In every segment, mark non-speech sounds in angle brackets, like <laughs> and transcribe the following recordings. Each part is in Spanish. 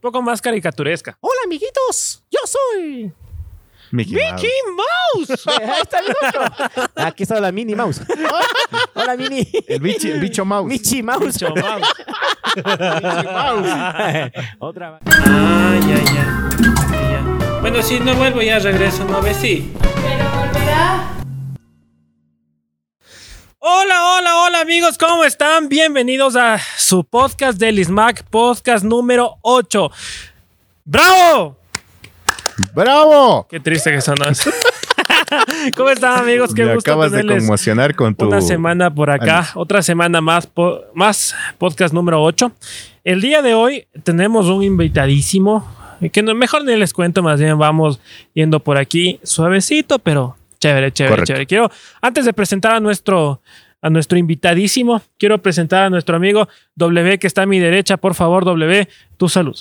Un poco más caricaturesca. Hola, amiguitos. Yo soy. Mickey, Mouse. ¡Mickey Mouse! <laughs> Ahí está mi otro. Aquí está la Mini Mouse. <laughs> Hola, Mini. El bicho, el bicho mouse. Michi Mouse. Micho Mouse. <laughs> Otra. Ah, ya, ya. ya. Bueno, si no vuelvo ya regreso, ¿no ves? Sí. Pero volverá. Hola, hola, hola amigos, ¿cómo están? Bienvenidos a su podcast del ISMAC, podcast número 8. ¡Bravo! ¡Bravo! Qué triste que sonó eso. <laughs> ¿Cómo están amigos? Qué Me gusto acabas de conmocionar con tu... una semana por acá, otra semana más, po- más podcast número 8. El día de hoy tenemos un invitadísimo, que no, mejor ni les cuento, más bien vamos yendo por aquí suavecito, pero chévere, chévere, Correcto. chévere. Quiero, antes de presentar a nuestro, a nuestro invitadísimo, quiero presentar a nuestro amigo W, que está a mi derecha. Por favor, W, tu salud.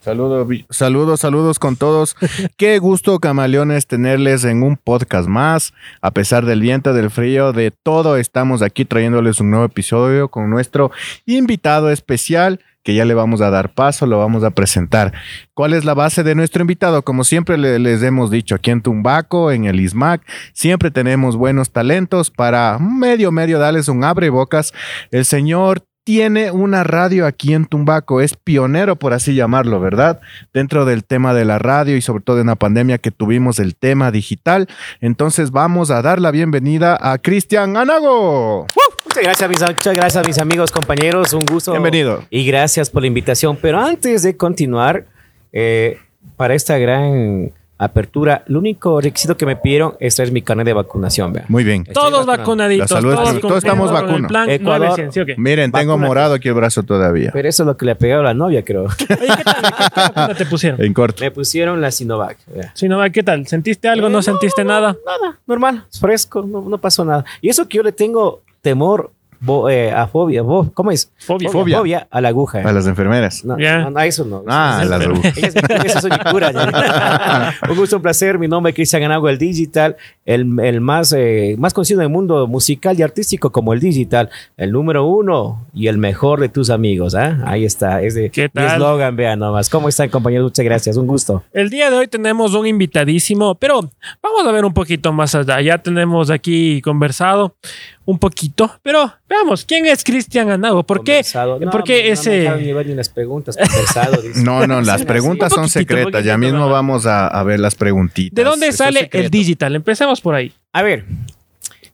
Saludos, saludos, saludos con todos. <laughs> Qué gusto, camaleones, tenerles en un podcast más. A pesar del viento, del frío, de todo, estamos aquí trayéndoles un nuevo episodio con nuestro invitado especial que ya le vamos a dar paso, lo vamos a presentar. ¿Cuál es la base de nuestro invitado? Como siempre le- les hemos dicho aquí en Tumbaco, en el ISMAC, siempre tenemos buenos talentos para medio, medio darles un abre bocas. El señor tiene una radio aquí en Tumbaco, es pionero, por así llamarlo, ¿verdad? Dentro del tema de la radio y sobre todo en la pandemia que tuvimos el tema digital. Entonces vamos a dar la bienvenida a Cristian Anago. Muchas gracias, mis, muchas gracias, mis amigos, compañeros. Un gusto. Bienvenido. Y gracias por la invitación. Pero antes de continuar, eh, para esta gran apertura, lo único requisito que me pidieron es traer mi carnet de vacunación. vea. Muy bien. Estoy Todos vacunaditos. La salud es- todos, todos cumpliendo estamos plan Ecuador. 900, ¿sí o qué? Miren, tengo morado aquí el brazo todavía. Pero eso es lo que le pegó a la novia, creo. Oye, ¿qué tal? ¿Qué, qué vacuna te pusieron? En corto. me pusieron la Sinovac. vea. No, ¿qué tal? ¿Sentiste algo? Eh, ¿No, sentiste nada? Nada, normal, fresco, no, no pasó nada. Y eso que yo le tengo temor bo- eh, a fobia, bo- ¿cómo es? Fobia. Fobia. a la aguja. A las enfermeras. No, Ya. no, no, eso no. Ah, Eso- las eso- agujas. Ella es- Esa soy mi cura. <laughs> un gusto, un placer. Mi nombre es Cristian Ganago, el Digital, el, el más, eh, más conocido en el mundo musical y artístico como el Digital, el número uno y el mejor de tus amigos. ¿ah? Ahí está, es de ¿Qué mi tal? eslogan, vean nomás. ¿Cómo están, compañeros? Muchas gracias, un gusto. El día de hoy tenemos un invitadísimo, pero vamos a ver un poquito más allá. Ya tenemos aquí conversado un poquito, pero veamos, ¿quién es Cristian Anago? ¿Por qué? No, ¿Por qué no ese- ni las preguntas. Conversado, dice. No, no, las preguntas un son secretas. Ya mismo ¿verdad? vamos a, a ver las preguntitas. ¿De dónde Eso sale el digital? Empecemos por ahí. A ver,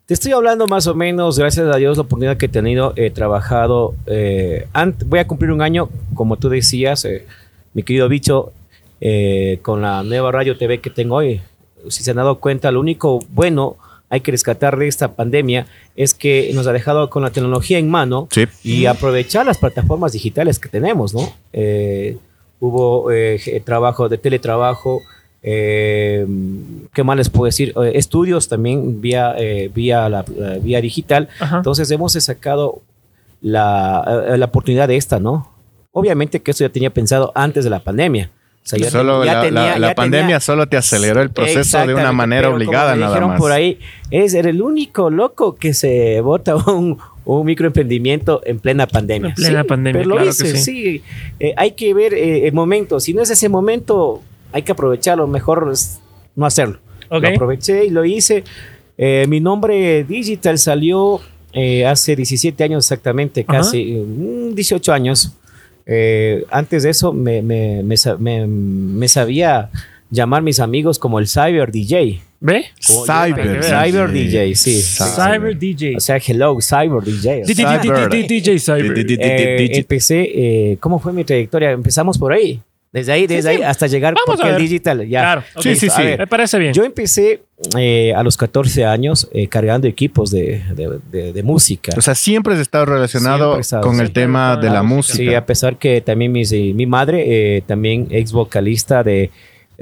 te estoy hablando más o menos, gracias a Dios, la oportunidad que he tenido. He trabajado, eh, voy a cumplir un año, como tú decías, eh, mi querido bicho, eh, con la nueva radio TV que tengo hoy. Si se han dado cuenta, lo único bueno hay que rescatar de esta pandemia es que nos ha dejado con la tecnología en mano Sí. y aprovechar las plataformas digitales que tenemos, ¿no? Eh, hubo eh, trabajo de teletrabajo, eh, ¿qué más les puedo decir? Eh, estudios también vía, eh, vía, la, vía digital. Ajá. Entonces hemos sacado la, eh, la oportunidad de esta, ¿no? Obviamente que eso ya tenía pensado antes de la pandemia. O sea, ya Solo ten- ya la, tenía- la- la ya pandemia tenía- solo te aceleró el proceso de una manera pero como obligada nada dijeron más. por ahí, es el único loco que se bota un, un microemprendimiento en plena pandemia. En plena Sí, pandemia, Pero lo claro hice, que sí. sí. Eh, hay que ver eh, el momento. Si no es ese momento, hay que aprovecharlo. Mejor es no hacerlo. Lo aproveché y lo hice. Eh, mi nombre digital salió eh, hace 17 años exactamente, casi mm, 18 años. Eh, antes de eso me, me- me sa- me- me sabía llamar mis amigos como el Cyber DJ. ¿Ve? Como Cyber, Cyber DJ, sí. Cyber DJ. O sea, hello, Cyber DJ. DJ Cyber. Eh, empecé, eh, ¿cómo fue mi trayectoria? Empezamos por ahí. Desde ahí, desde Sí, sí. ahí hasta llegar Vamos porque a el ver. digital. Ya. Claro. Sí, sí, sí. ver, Me parece bien. yo empecé eh, a los 14 años eh, cargando equipos de, de- de- de música. O sea, siempre has estado relacionado Siempre he estado, con sí. el tema de la música. Sí, a pesar que también mis, eh, mi madre, eh, también ex vocalista de,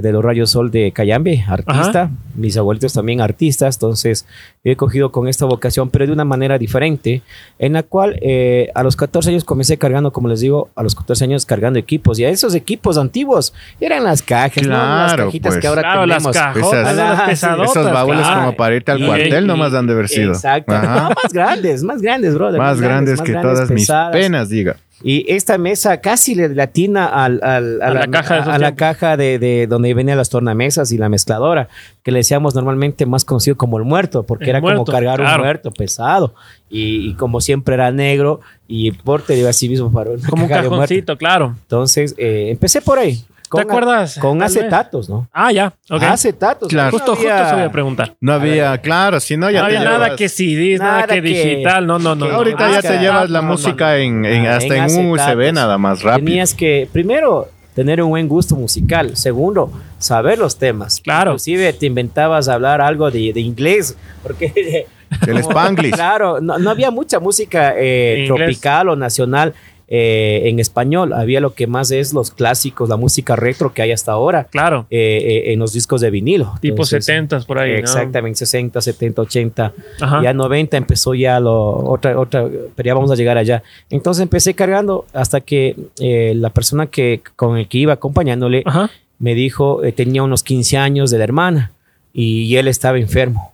de los Rayos Sol de Cayambe, artista. Mis abuelitos también artistas. Entonces, he cogido con esta vocación, pero de una manera diferente, en la cual eh, a los 14 años comencé cargando, como les digo, a los 14 años cargando equipos. Y a esos equipos antiguos eran las cajas, ¿no? las Claro, cajitas pues. que ahora Claro, tenemos. Esas- las. Esos baúles claro. como para irte al cuartel y- nomás han de haber sido. Exacto. No, más grandes, más grandes, brother. Más grandes más que grandes, todas mis penas, diga. Y esta mesa casi le latina al, al- a, A la, la caja de a la caja de, de donde venían las tornamesas y la mezcladora, que le decíamos normalmente más conocido como el muerto, porque El era muerto, como cargar claro. un muerto pesado. Y, y como siempre era negro, y porte iba así mismo para una Como un de cajoncito, claro. Entonces, eh, empecé por ahí. Con, acuerdas? Con Tal vez. acetatos, ¿no? Ah, ya. Ok. Acetatos. Claro. no Justo, había- justo se voy a preguntar. No había, claro, si no ya no te había nada llevas- que CDs, nada, Nada que que- digital. No, no, no. Ahorita ya te llevas la no, no, música en, en- Ah, hasta en en, un USB nada más rápido. Tenías que, primero, tener un buen gusto musical. Segundo, saber los temas. Claro. Inclusive te inventabas hablar algo de, de inglés, porque... El <laughs> Spanglish. Claro, no, no había mucha música eh, tropical o nacional eh, en español. Había lo que más es los clásicos, la música retro que hay hasta ahora Claro. eh, eh, en los discos de vinilo. Tipo Entonces, 70 por ahí. ¿no? Exactamente, 60, 70, 80. Ajá. Ya 90 empezó ya lo, otra, otra, pero ya vamos a llegar allá. Entonces empecé cargando hasta que eh, la persona que, con el que iba acompañándole Ajá. me dijo, eh, tenía unos 15 años de la hermana y él estaba enfermo.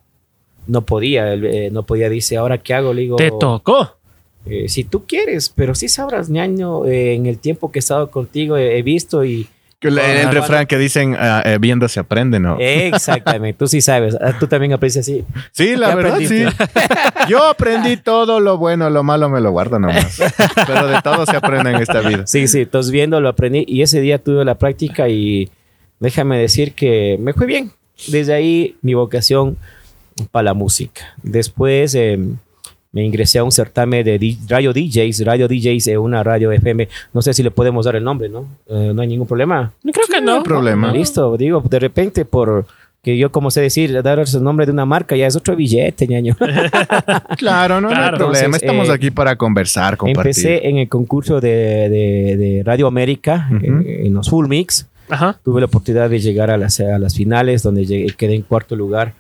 No podía, eh, no podía, dice, ¿ahora qué hago? Le digo, Te tocó. Eh, si tú quieres, pero sí sabrás, ñaño, eh, en el tiempo que he estado contigo he, he visto y... Que el, el refrán que dicen, eh, viendo se aprende, ¿no? Exactamente, tú sí sabes, ah, tú también aprecias así. Sí, la ¿Qué verdad, sí. Yo aprendí todo lo bueno, lo malo me lo guardo nomás. Pero de todo se aprende en esta vida. Sí, sí, entonces viendo lo aprendí y ese día tuve la práctica y déjame decir que me fue bien. Desde ahí mi vocación para la música. Después eh, me ingresé a un certamen de di- radio DJs, radio DJs es una radio FM, no sé si le podemos dar el nombre, ¿no? Eh, no hay ningún problema. Yo creo que no hay no. problema. Listo, digo, de repente por que yo como sé decir, dar el nombre de una marca ya es otro billete, ñaño. <laughs> Claro, no, no hay Claro. problema. Entonces, Estamos eh, aquí para conversar, compartir. Empecé en el concurso de, de- de Radio América, Ujú. eh, en los Full Mix. Ajá. tuve la oportunidad de llegar a las, a las finales donde llegué- quedé en cuarto lugar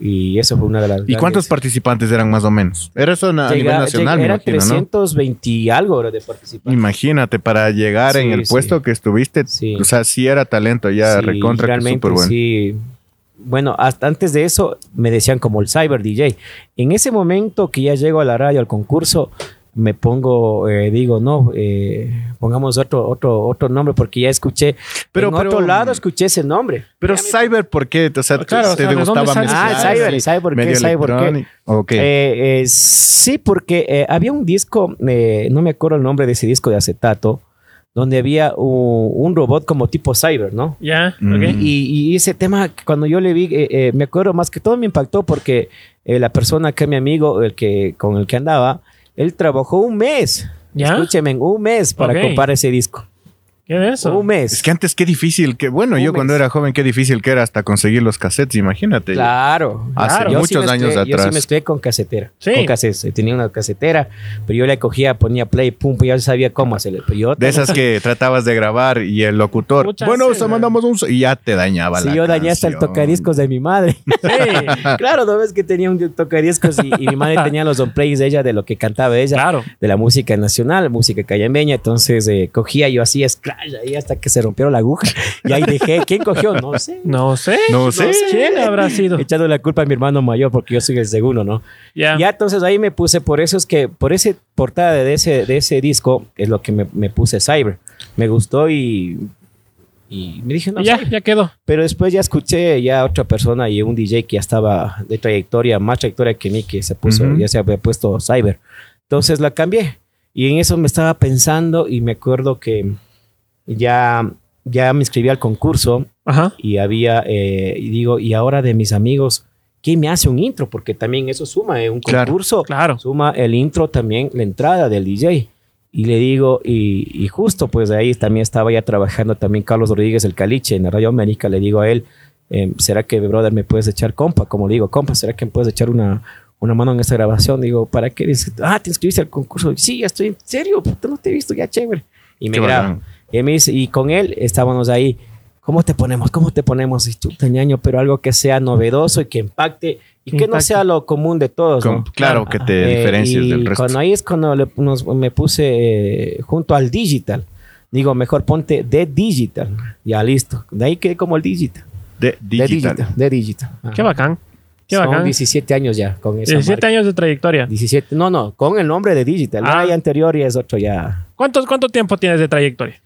y eso fue una de las ¿Y cuántos participantes eran más o menos? Era eso a, a nivel nacional, me eran imagino, ¿no? 320 y algo de participantes. Imagínate, para llegar en el sí. puesto que estuviste, Sí. o sea, sí era talento, ya Sí, recontra que realmente súper bueno. sí. Bueno, hasta antes de eso me decían como el cyber DJ. En ese momento que ya llego a la radio, al concurso, me pongo, eh, digo, no, eh, pongamos otro, otro, otro nombre porque ya escuché, Pero- en pero- otro lado escuché ese nombre. Pero Cyber, ¿por qué? O sea, Claro, ¿te o sea. Ah, Cyber, Sí. ¿sabe por qué? Medio ¿Sabe por qué? Eh, eh, sí, porque eh, había un disco, eh, no me acuerdo el nombre de ese disco de acetato, donde había un, un robot como tipo cyber, ¿no? Ya. Mm. Ok. Y, y ese tema, cuando yo le vi, eh, eh, me acuerdo más que todo me impactó porque eh, la persona que mi amigo, el que, con el que andaba, él trabajó un mes. ¿Ya? Escúcheme, un mes para comprar ese disco. ¿Qué de eso? Un mes. Es que antes qué difícil, que bueno, Un yo cuando era joven qué difícil que era hasta conseguir los cassettes, imagínate. Claro. Hace claro. Yo muchos años Yo sí atrás. mezclé con casetera. Sí. Con cassettes. Tenía una casetera, pero yo le cogía, ponía play, pum, pues ya sabía cómo hacerle. Pero yo De esas que <laughs> tratabas de grabar y el locutor, Muchas bueno, o sea, mandamos un... Y ya te dañaba Si la yo dañé hasta el tocadiscos de mi madre. Sí. <laughs> claro, no ves que tenía un tocadiscos y, y mi madre <laughs> tenía los on plays de ella, de lo que cantaba ella, Claro. de la música nacional, música callambeña. Entonces eh, cogía yo así, scratch ahí hasta que se rompieron la aguja. <laughs> Y ahí dejé. ¿Quién cogió? No sé. No sé. No sé. ¿Quién habrá sido? Echando la culpa a mi hermano mayor porque yo soy el segundo, ¿no? Ya. Ya entonces ahí me puse, por eso es que, por ese portada de ese, de ese disco, es lo que me, me puse Cyber. Me gustó y, y me dije, no, ya, Cyber. ya quedó. Pero después ya escuché ya otra persona y un DJ que ya estaba de trayectoria, más trayectoria que mí, que se puso, Ujú. ya se había puesto Cyber. Entonces la cambié. Y en eso me estaba pensando y me acuerdo que ya, ya me inscribí al concurso Ajá. y había, eh, y digo, y ahora de mis amigos, ¿quién me hace un intro? Porque también eso suma, ¿eh? un concurso, Claro. suma el intro también, la entrada del DJ. Y le digo, y, y justo pues ahí también estaba ya trabajando también Carlos Rodríguez, el Caliche, en la Radio América, le digo a él, eh, ¿será que, brother, me puedes echar compa? Como le digo, compa, ¿será que me puedes echar una, una mano en esta grabación? Digo, ¿para qué? Dice, ah, ¿te inscribiste al concurso? Sí, ya estoy, en serio, no te he visto, ya chévere. Y me graba. Y, me dice, y con él estábamos ahí. ¿Cómo te ponemos? ¿Cómo te ponemos? Y chuta, ñaño, pero algo que sea novedoso y que impacte y que no Impacte. sea lo común de todos. Com- ¿no? claro, que te Eh, diferencias y del resto. Cuando ahí es cuando le- nos- me puse eh, junto al digital. Digo, mejor ponte de digital. Ya listo. De ahí quedé como el digital. De De digital. digital. De digital. Qué bacán. Qué Son bacán. 17 años ya con esa 17 marca. años de trayectoria. 17, no, no, con el nombre de Digital. Ah. Ah, anterior y es otro ya. ¿Cuánto, ¿Cuánto tiempo tienes de trayectoria?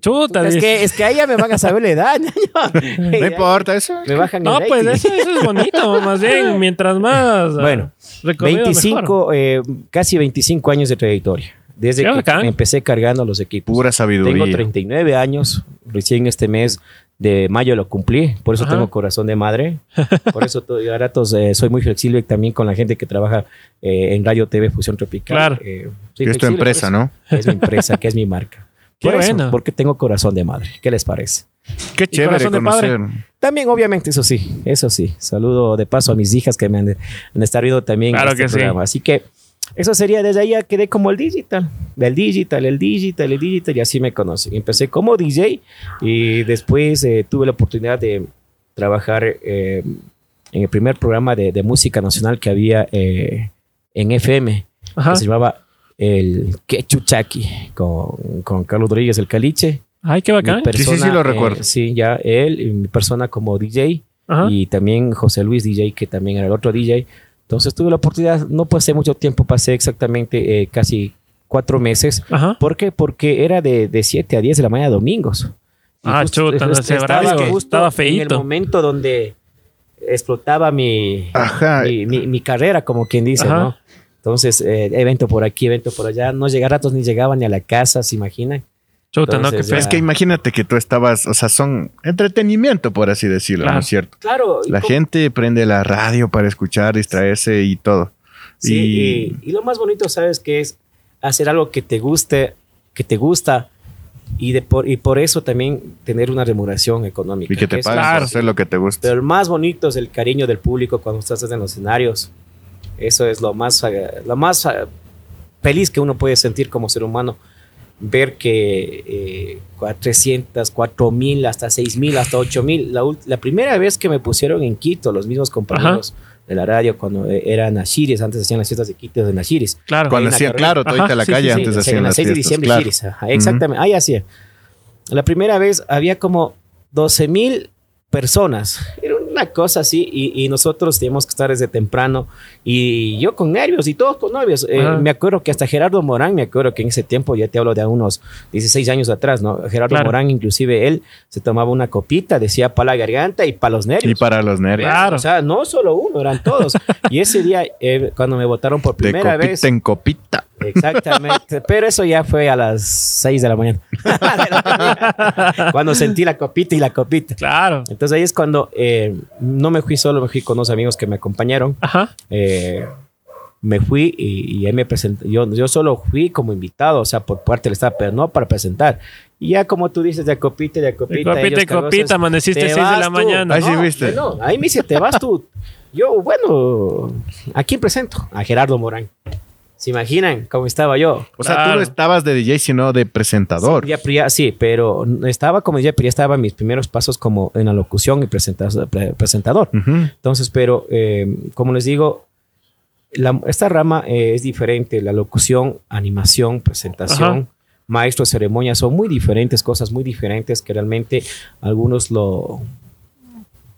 Chuta, es, que, es que ahí ya me van a saber la edad. <laughs> No importa eso. Me bajan No, el pues eso, eso es bonito. Más bien, <laughs> mientras más. ah, Bueno, recorrido, mejor. 25, eh, casi 25 años de trayectoria. Desde Qué que bacán. empecé cargando los equipos. Pura Tengo sabiduría. 39 años, recién este mes de mayo lo cumplí, por eso Ajá. tengo corazón de madre. Por eso to- a ratos eh, soy muy flexible también con la gente que trabaja eh, en Radio TV Fusión Tropical. Claro. Eh, es tu empresa, por eso. ¿no? Es mi empresa, que es mi marca. Qué Por eso, porque tengo corazón de madre. ¿Qué les parece? Qué chévere corazón de padre. conocer. También, obviamente, eso sí, eso sí. Saludo de paso a mis hijas que me han, han estado viendo también Claro este que sí. programa. Así que eso sería, desde ahí ya quedé como el digital, del digital, el digital, el digital, y así me conocen. Empecé como DJ y después eh, tuve la oportunidad de trabajar eh, en el primer programa de, de música nacional que había eh, en FM, Ajá. que se llamaba El Quechuchaki, con, con Carlos Rodríguez, el Caliche. Ay, qué bacán. Sí, sí, sí, lo eh, recuerdo. sí, ya él, y mi persona como DJ Ajá. y también José Luis DJ, que también era el otro DJ. Entonces tuve la oportunidad, no pasé mucho tiempo, pasé exactamente eh, casi cuatro meses. Ajá. ¿Por qué? Porque era de, de 7 a 10 de la mañana domingos. Y Ah, chuta, no, ese estaba horario justo estaba En el feíto. momento donde explotaba mi, Ajá. mi, mi- mi carrera, como quien dice, Ajá. ¿no? Entonces, eh, evento por aquí, evento por allá. No llegaba ratos ni llegaba ni a la casa, ¿se imaginan? Chuta, no. Es que imagínate que tú estabas, o sea, son entretenimiento, por así decirlo, Claro. ¿no es cierto? Claro. La como- gente prende la radio para escuchar, distraerse y todo. Sí, Y- y, y lo más bonito, ¿sabes qué es? Hacer algo que te guste, que te gusta y, de por, y por eso también tener una remuneración económica. Y que te paguen por hacer lo que te gusta. Pero el más bonito es el cariño del público cuando estás en los escenarios. Eso es lo más, lo más feliz que uno puede sentir como ser humano. Ver que eh, cua- 300, 4000, hasta 6000, hasta 8000. La, la primera vez que me pusieron en Quito, los mismos compañeros de la radio, cuando eh, eran Nashiris, antes hacían las fiestas de Quito de Nashiris. Claro. Cuando hacían, claro, todita Ajá, la calle sí, sí, antes Sí, hacían las las 6 de diciembre, claro. Shiris, ajá, exactamente, ahí hacía. La primera vez había como 12 mil personas. Era una cosa así y, y nosotros teníamos que estar desde temprano y yo con nervios y todos con nervios. Eh, me acuerdo que hasta Gerardo Morán, me acuerdo que en ese tiempo, ya te hablo de unos 16 años atrás, ¿no? Gerardo Claro. Morán, inclusive él se tomaba una copita, decía para la garganta y para los nervios. Y para los nervios. Claro. O sea, no solo uno, eran todos. <laughs> y ese día, eh, cuando me votaron por De primera copita vez, en copita. Exactamente, pero eso ya fue a las 6 <laughs> de la mañana. cuando sentí la copita y la copita. Claro. Entonces ahí es cuando eh, no me fui solo, me fui con unos amigos que me acompañaron. Ajá. Eh, me fui y, y ahí me presenté. Yo, yo solo fui como invitado, o sea, por parte del Estado, pero no para presentar. Y ya como tú dices, de copita, y de copita. copita ellos y copita, amaneciste te 6 de la tú. mañana. Ahí sí No, viste. No, ahí me dice, te vas tú. Yo, bueno, ¿a quién presento? A Gerardo Morán. ¿Se imaginan cómo estaba yo? O sea, tú no estabas de DJ, sino de presentador. Sí, ya, sí, pero estaba como DJ, pero ya estaba en mis primeros pasos como en la locución y presenta- pre- presentador. Entonces, pero eh, como les digo, la- esta rama eh, es diferente. La locución, animación, presentación, Ajá. maestro de ceremonia son muy diferentes, cosas muy diferentes que realmente algunos lo,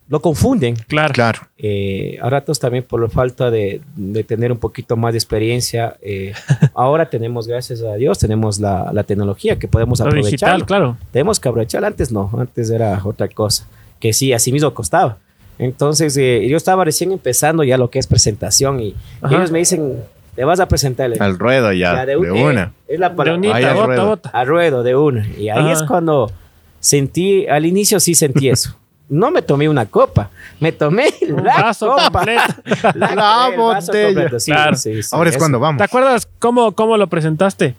lo confunden. Claro. Claro. Eh, a ratos también por la falta de, de tener un poquito más de experiencia. eh, <laughs> ahora tenemos, gracias a Dios, tenemos la, la tecnología que podemos aprovechar. digital, claro. Tenemos que aprovechar. Antes no, antes era otra cosa. Que sí, así mismo costaba. Entonces, eh, yo estaba recién empezando ya lo que es presentación y, y ellos me dicen, te vas a presentar. Al ruedo ya, "Ya, de, un- eh, una. es la De palabra. unita, Ahí al ruedo. bota. Ruedo, de una. Y ahí Ajá. es cuando sentí, al inicio sí sentí <laughs> eso. No me tomé una copa, me tomé Un la vaso copa. completo. <laughs> La, La el vaso botella. completo, sí, Claro. sí, sí, Ahora es eso. cuando vamos. ¿Te acuerdas cómo, cómo lo presentaste?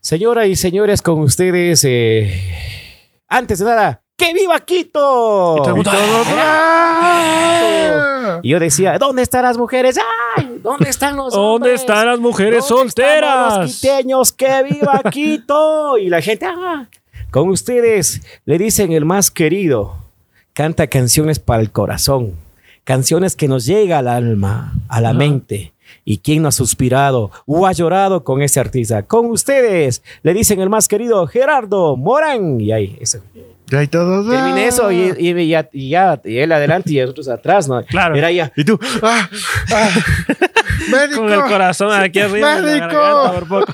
Señoras y señores, con ustedes, eh, antes de nada, ¡que viva Quito! Y todo el mundo, ¡Ah! Y yo decía, ¿dónde están las mujeres? ¡Ay! ¿Dónde están los ¿Dónde hombres? están las mujeres ¿Dónde estamos solteras? Los quiteños, ¡que viva Quito! Y la gente, ¡ah! Con ustedes le dicen el más querido, canta canciones para el corazón, canciones que nos llega al alma, a la mente. ¿Y quién no ha suspirado o ha llorado con ese artista? Con ustedes, le dicen el más querido Gerardo Morán. Y ahí, eso. Ya hay todos. Terminé eso y, y- y ya, y ya, y él adelante y nosotros atrás, ¿no? Claro. Era ya. Y tú. ¡Ah! ¡Ah! ¡Médico! <laughs> Con el corazón aquí arriba. ¡Médico! por.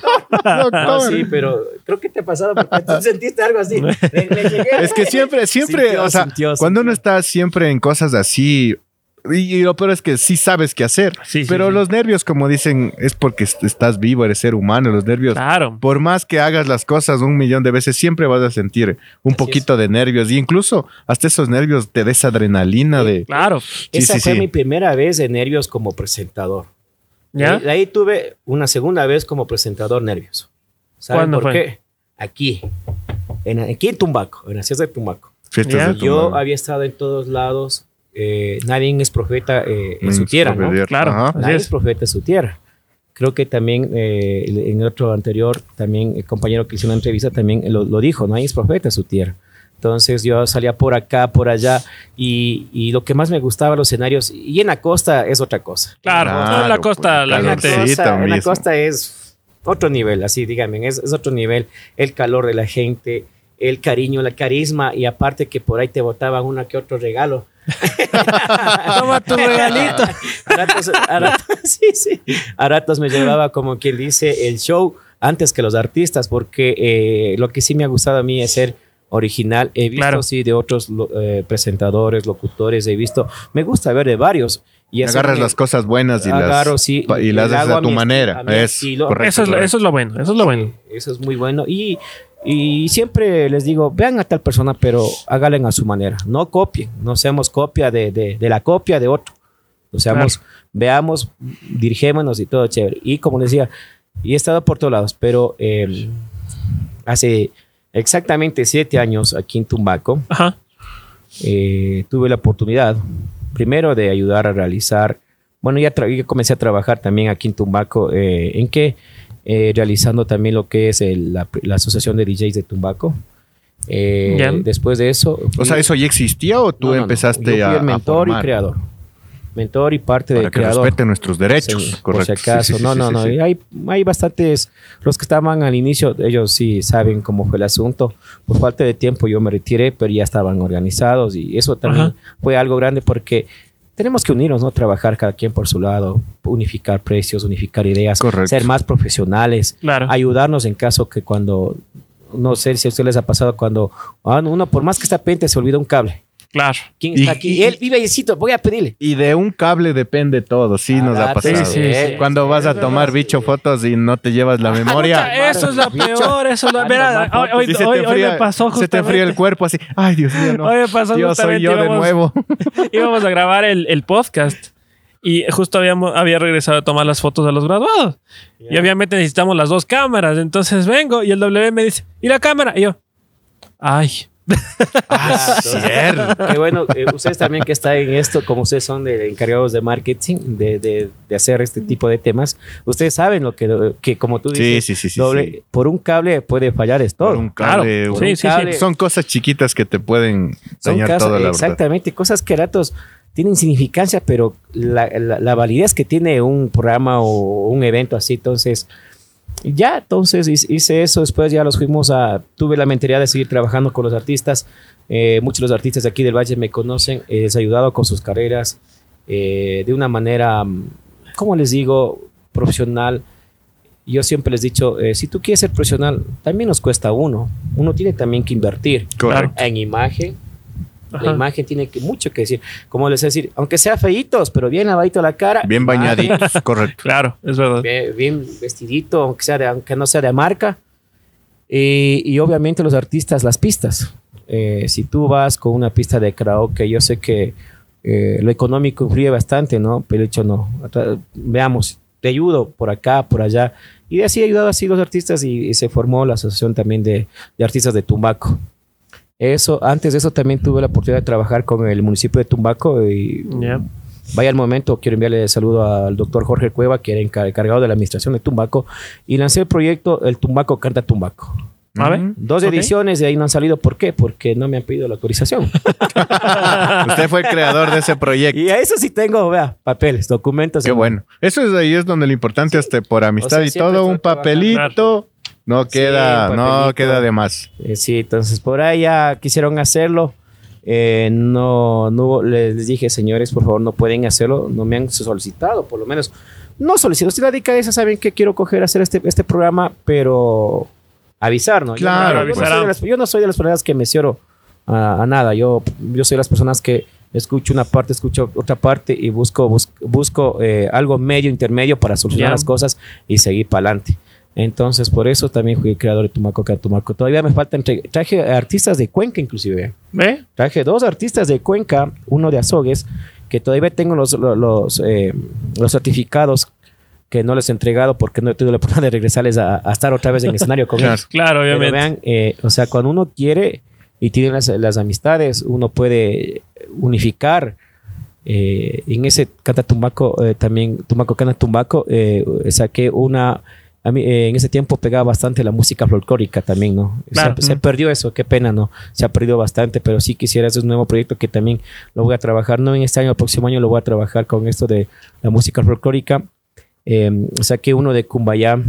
<laughs> No, sí, pero creo que te ha pasado porque tú sentiste algo así. <laughs> Le- le llegué. Es que siempre, siempre, Sintió, o sea, sintió, cuando uno sintió. está siempre en cosas así, y, y lo peor es que sí sabes qué hacer, Sí, pero sí. los nervios, como dicen, es porque est- estás vivo, eres ser humano, los nervios. Claro. Por más que hagas las cosas un millón de veces, siempre vas a sentir un Así poquito de nervios. Y incluso hasta esos nervios te des adrenalina de... Claro. Esa sí, fue sí. mi primera vez de nervios como presentador. ¿Ya? De ahí tuve una segunda vez como presentador nervioso. ¿Saben ¿Cuándo por fue? qué? Aquí. En, aquí en Tumbaco, en la ciudad de Tumbaco. Fiestas Yo había estado en todos lados. Eh, nadie es profeta eh, en Mm, su tierra, ¿no? Claro. Ajá. Nadie es. es profeta en su tierra. Creo que también eh, en el otro anterior, también el compañero que hizo una entrevista también lo, lo dijo, nadie es profeta en su tierra. Entonces yo salía por acá, por allá, y, y lo que más me gustaba los escenarios, y en la costa es otra cosa. Claro. Claro, no, en la pues, costa la En la, calorcito. gente. costa, en la costa es otro nivel, así dígame, es, es otro nivel. El calor de la gente, el cariño, la carisma, y aparte que por ahí te botaban una que otro regalo. <laughs> Toma tu regalito. A ratos, a ratos- <laughs> sí, sí. A ratos me llevaba como quien dice el show antes que los artistas, porque eh, lo que sí me ha gustado a mí es ser original. He visto Claro. sí de otros eh, presentadores, locutores, he visto. Me gusta ver de varios. Y Agarras me- las cosas buenas y agarro, las, sí, y las haces a tu mi manera. a mi Es estilo. correcto. Eso es, lo- correcto. eso es lo bueno. Eso es lo bueno. Eso es muy bueno. Y, y siempre les digo, vean a tal persona, pero háganle a su manera. No copien, no seamos copia de, de- de la copia de otro. O seamos, veamos, dirigémonos y todo chévere. Y como les decía, y he estado por todos lados, pero eh, hace exactamente siete años aquí en Tumbaco, Ajá. eh, tuve la oportunidad, primero de ayudar a realizar, bueno, ya, ya comencé a trabajar también aquí en Tumbaco, eh, ¿en qué? Eh, realizando también lo que es el- la, la Asociación de DJs de Tumbaco. Eh, Ya. después de eso... O sea, ¿eso ya existía o tú No, no, no. empezaste Yo fui a, el a mentor y creador. Mentor y parte Para del que creador. respeten nuestros derechos. Sí, correcto. Por si acaso. Sí, sí, no, sí, no, sí, no. Hay, hay bastantes. Los que estaban al inicio, ellos sí saben cómo fue el asunto. Por falta de tiempo yo me retiré, pero ya estaban organizados y eso también Ajá. fue algo grande porque tenemos que unirnos, ¿no? Trabajar cada quien por su lado, unificar precios, unificar ideas, Correcto. ser más profesionales, Claro. ayudarnos en caso que cuando, no sé si a ustedes les ha pasado cuando ah, uno, por más que está pendiente, se olvida un cable. Claro. ¿Quién Y- está aquí? y- Él vive ayecito, voy a pedirle. Y de un cable depende todo, sí nos ha Ah, pasado. sí, sí, sí. Cuando vas a tomar bicho fotos y no te llevas la memoria. Puta, Eso es lo peor. Eso es lo. Ah, Mira, no, hoy, hoy, Y hoy- hoy me pasó Se te enfría el justamente. cuerpo así. Ay, Dios mío, no. Hoy me pasó Yo soy justamente, yo de íbamos- nuevo. <laughs> íbamos a grabar el, el podcast y justo habíamos, había regresado a tomar las fotos de los graduados. Y obviamente necesitamos las dos cámaras. Entonces vengo y el W me dice, ¿y la cámara? Y yo, ay. Ah. Qué bueno, eh, ustedes también que están en esto, como ustedes son de, encargados de marketing, de, de- de hacer este tipo de temas, ustedes saben lo que, que como tú dices, sí, sí, sí, doble- sí. por un cable puede fallar es todo. Por un cable, Claro. un- Sí, sí, sí. cable. Son cosas chiquitas que te pueden dañar todo, la verdad. exactamente, cosas que a ratos tienen significancia, pero la, la- la validez que tiene un programa o un evento así, entonces, ya, entonces hice eso, después ya los fuimos a, tuve la mentalidad de seguir trabajando con los artistas, eh, muchos de los artistas de aquí del Valle me conocen, eh, les he ayudado con sus carreras eh, de una manera, mm, ¿cómo les digo?, profesional. Yo siempre les he dicho, eh, si tú quieres ser profesional, también nos cuesta uno. Uno tiene también que invertir Correcto. en imagen. Ajá. La imagen tiene que, mucho que decir. Como les decir, aunque sea feitos, pero bien lavadito la cara. Bien imagen, bañaditos, <laughs> correcto. Claro, es verdad. Bien, bien vestidito, aunque, sea de- aunque no sea de marca. Y, y obviamente los artistas, las pistas. Eh, si tú vas con una pista de karaoke, yo sé que eh, lo económico influye bastante, ¿no? Pero he dicho, no, veamos, te ayudo por acá, por allá. Y así ayudado así los artistas y, y se formó la asociación también de, de artistas de Tumbaco. Eso, antes de eso también tuve la oportunidad de trabajar con el municipio de Tumbaco y Ya. Vaya el momento, quiero enviarle saludo al doctor Jorge Cueva, que era encar- encargado de la administración de Tumbaco, y lancé el proyecto El Tumbaco Canta Tumbaco. A ver. Dos Ok. ediciones de ahí no han salido. ¿Por qué? Porque no me han pedido la autorización. <laughs> Usted fue el creador de ese proyecto. y a eso sí tengo, vea, papeles, documentos. Qué bueno. Eso es ahí es donde lo importante es por amistad O sea, y todo un papelito no queda no queda de más. Eh, sí, entonces por ahí ya quisieron hacerlo. Eh, no, no hubo- les, dije, señores, por favor, no pueden hacerlo. No me han solicitado, por lo menos. No solicito. Si la esa saben que quiero coger hacer este, este programa, pero avisar, ¿no? Yo Claro, no- yo, no soy de las, yo no soy de las personas que me cierro a, a nada. Yo, yo soy de las personas que escucho una parte, escucho otra parte y busco, bus- busco eh, algo medio, intermedio para solucionar las cosas y seguir para adelante. Entonces, por eso también fui creador de Tumaco Acá Tumaco. Todavía me faltan, traje artistas de Cuenca inclusive. ¿Ve? Traje dos artistas de Cuenca, uno de Azogues, que todavía tengo los, los, los, eh, los certificados que no les he entregado porque no he tenido la oportunidad de regresarles a, a estar otra vez en escenario con <laughs> ellos. Claro, Pero obviamente. vean, eh, o sea, cuando uno quiere y tiene las, las amistades, uno puede unificar. eh, en ese Canta Tumbaco, eh, también Tumbaco Canta Tumbaco, eh, saqué una. A mí, eh, en ese tiempo pegaba bastante la música folclórica también, ¿no? Se- Claro. Se, perdió eso, qué pena, ¿no? Se ha perdido bastante, pero sí quisiera hacer un nuevo proyecto que también lo voy a trabajar, no en este año, el próximo año lo voy a trabajar con esto de la música folclórica. Eh, saqué uno de Cumbayá,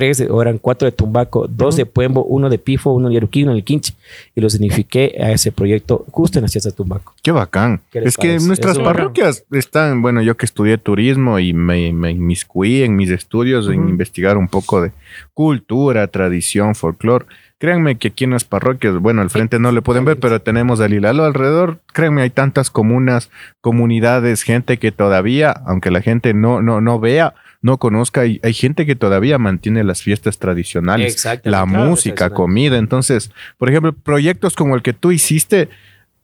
tres, o eran cuatro de Tumbaco, dos de Puembo, uno de Pifo, uno de Yaruquí, uno de Quinche, y los signifiqué a ese proyecto justo en la de Tumbaco. Qué bacán. ¿Qué les Es que nuestras parroquias están, bueno, yo que estudié turismo y me, me inmiscuí en mis estudios en investigar un poco de cultura, tradición, folclore. Créanme que aquí en las parroquias, bueno, al frente no le pueden ver, pero tenemos el Hilalo alrededor. Créanme, hay tantas comunas, comunidades, gente que todavía, aunque la gente no, no, no vea, no conozca, hay, hay gente que todavía mantiene las fiestas tradicionales. La claro, música, comida. Entonces, por ejemplo, proyectos como el que tú hiciste,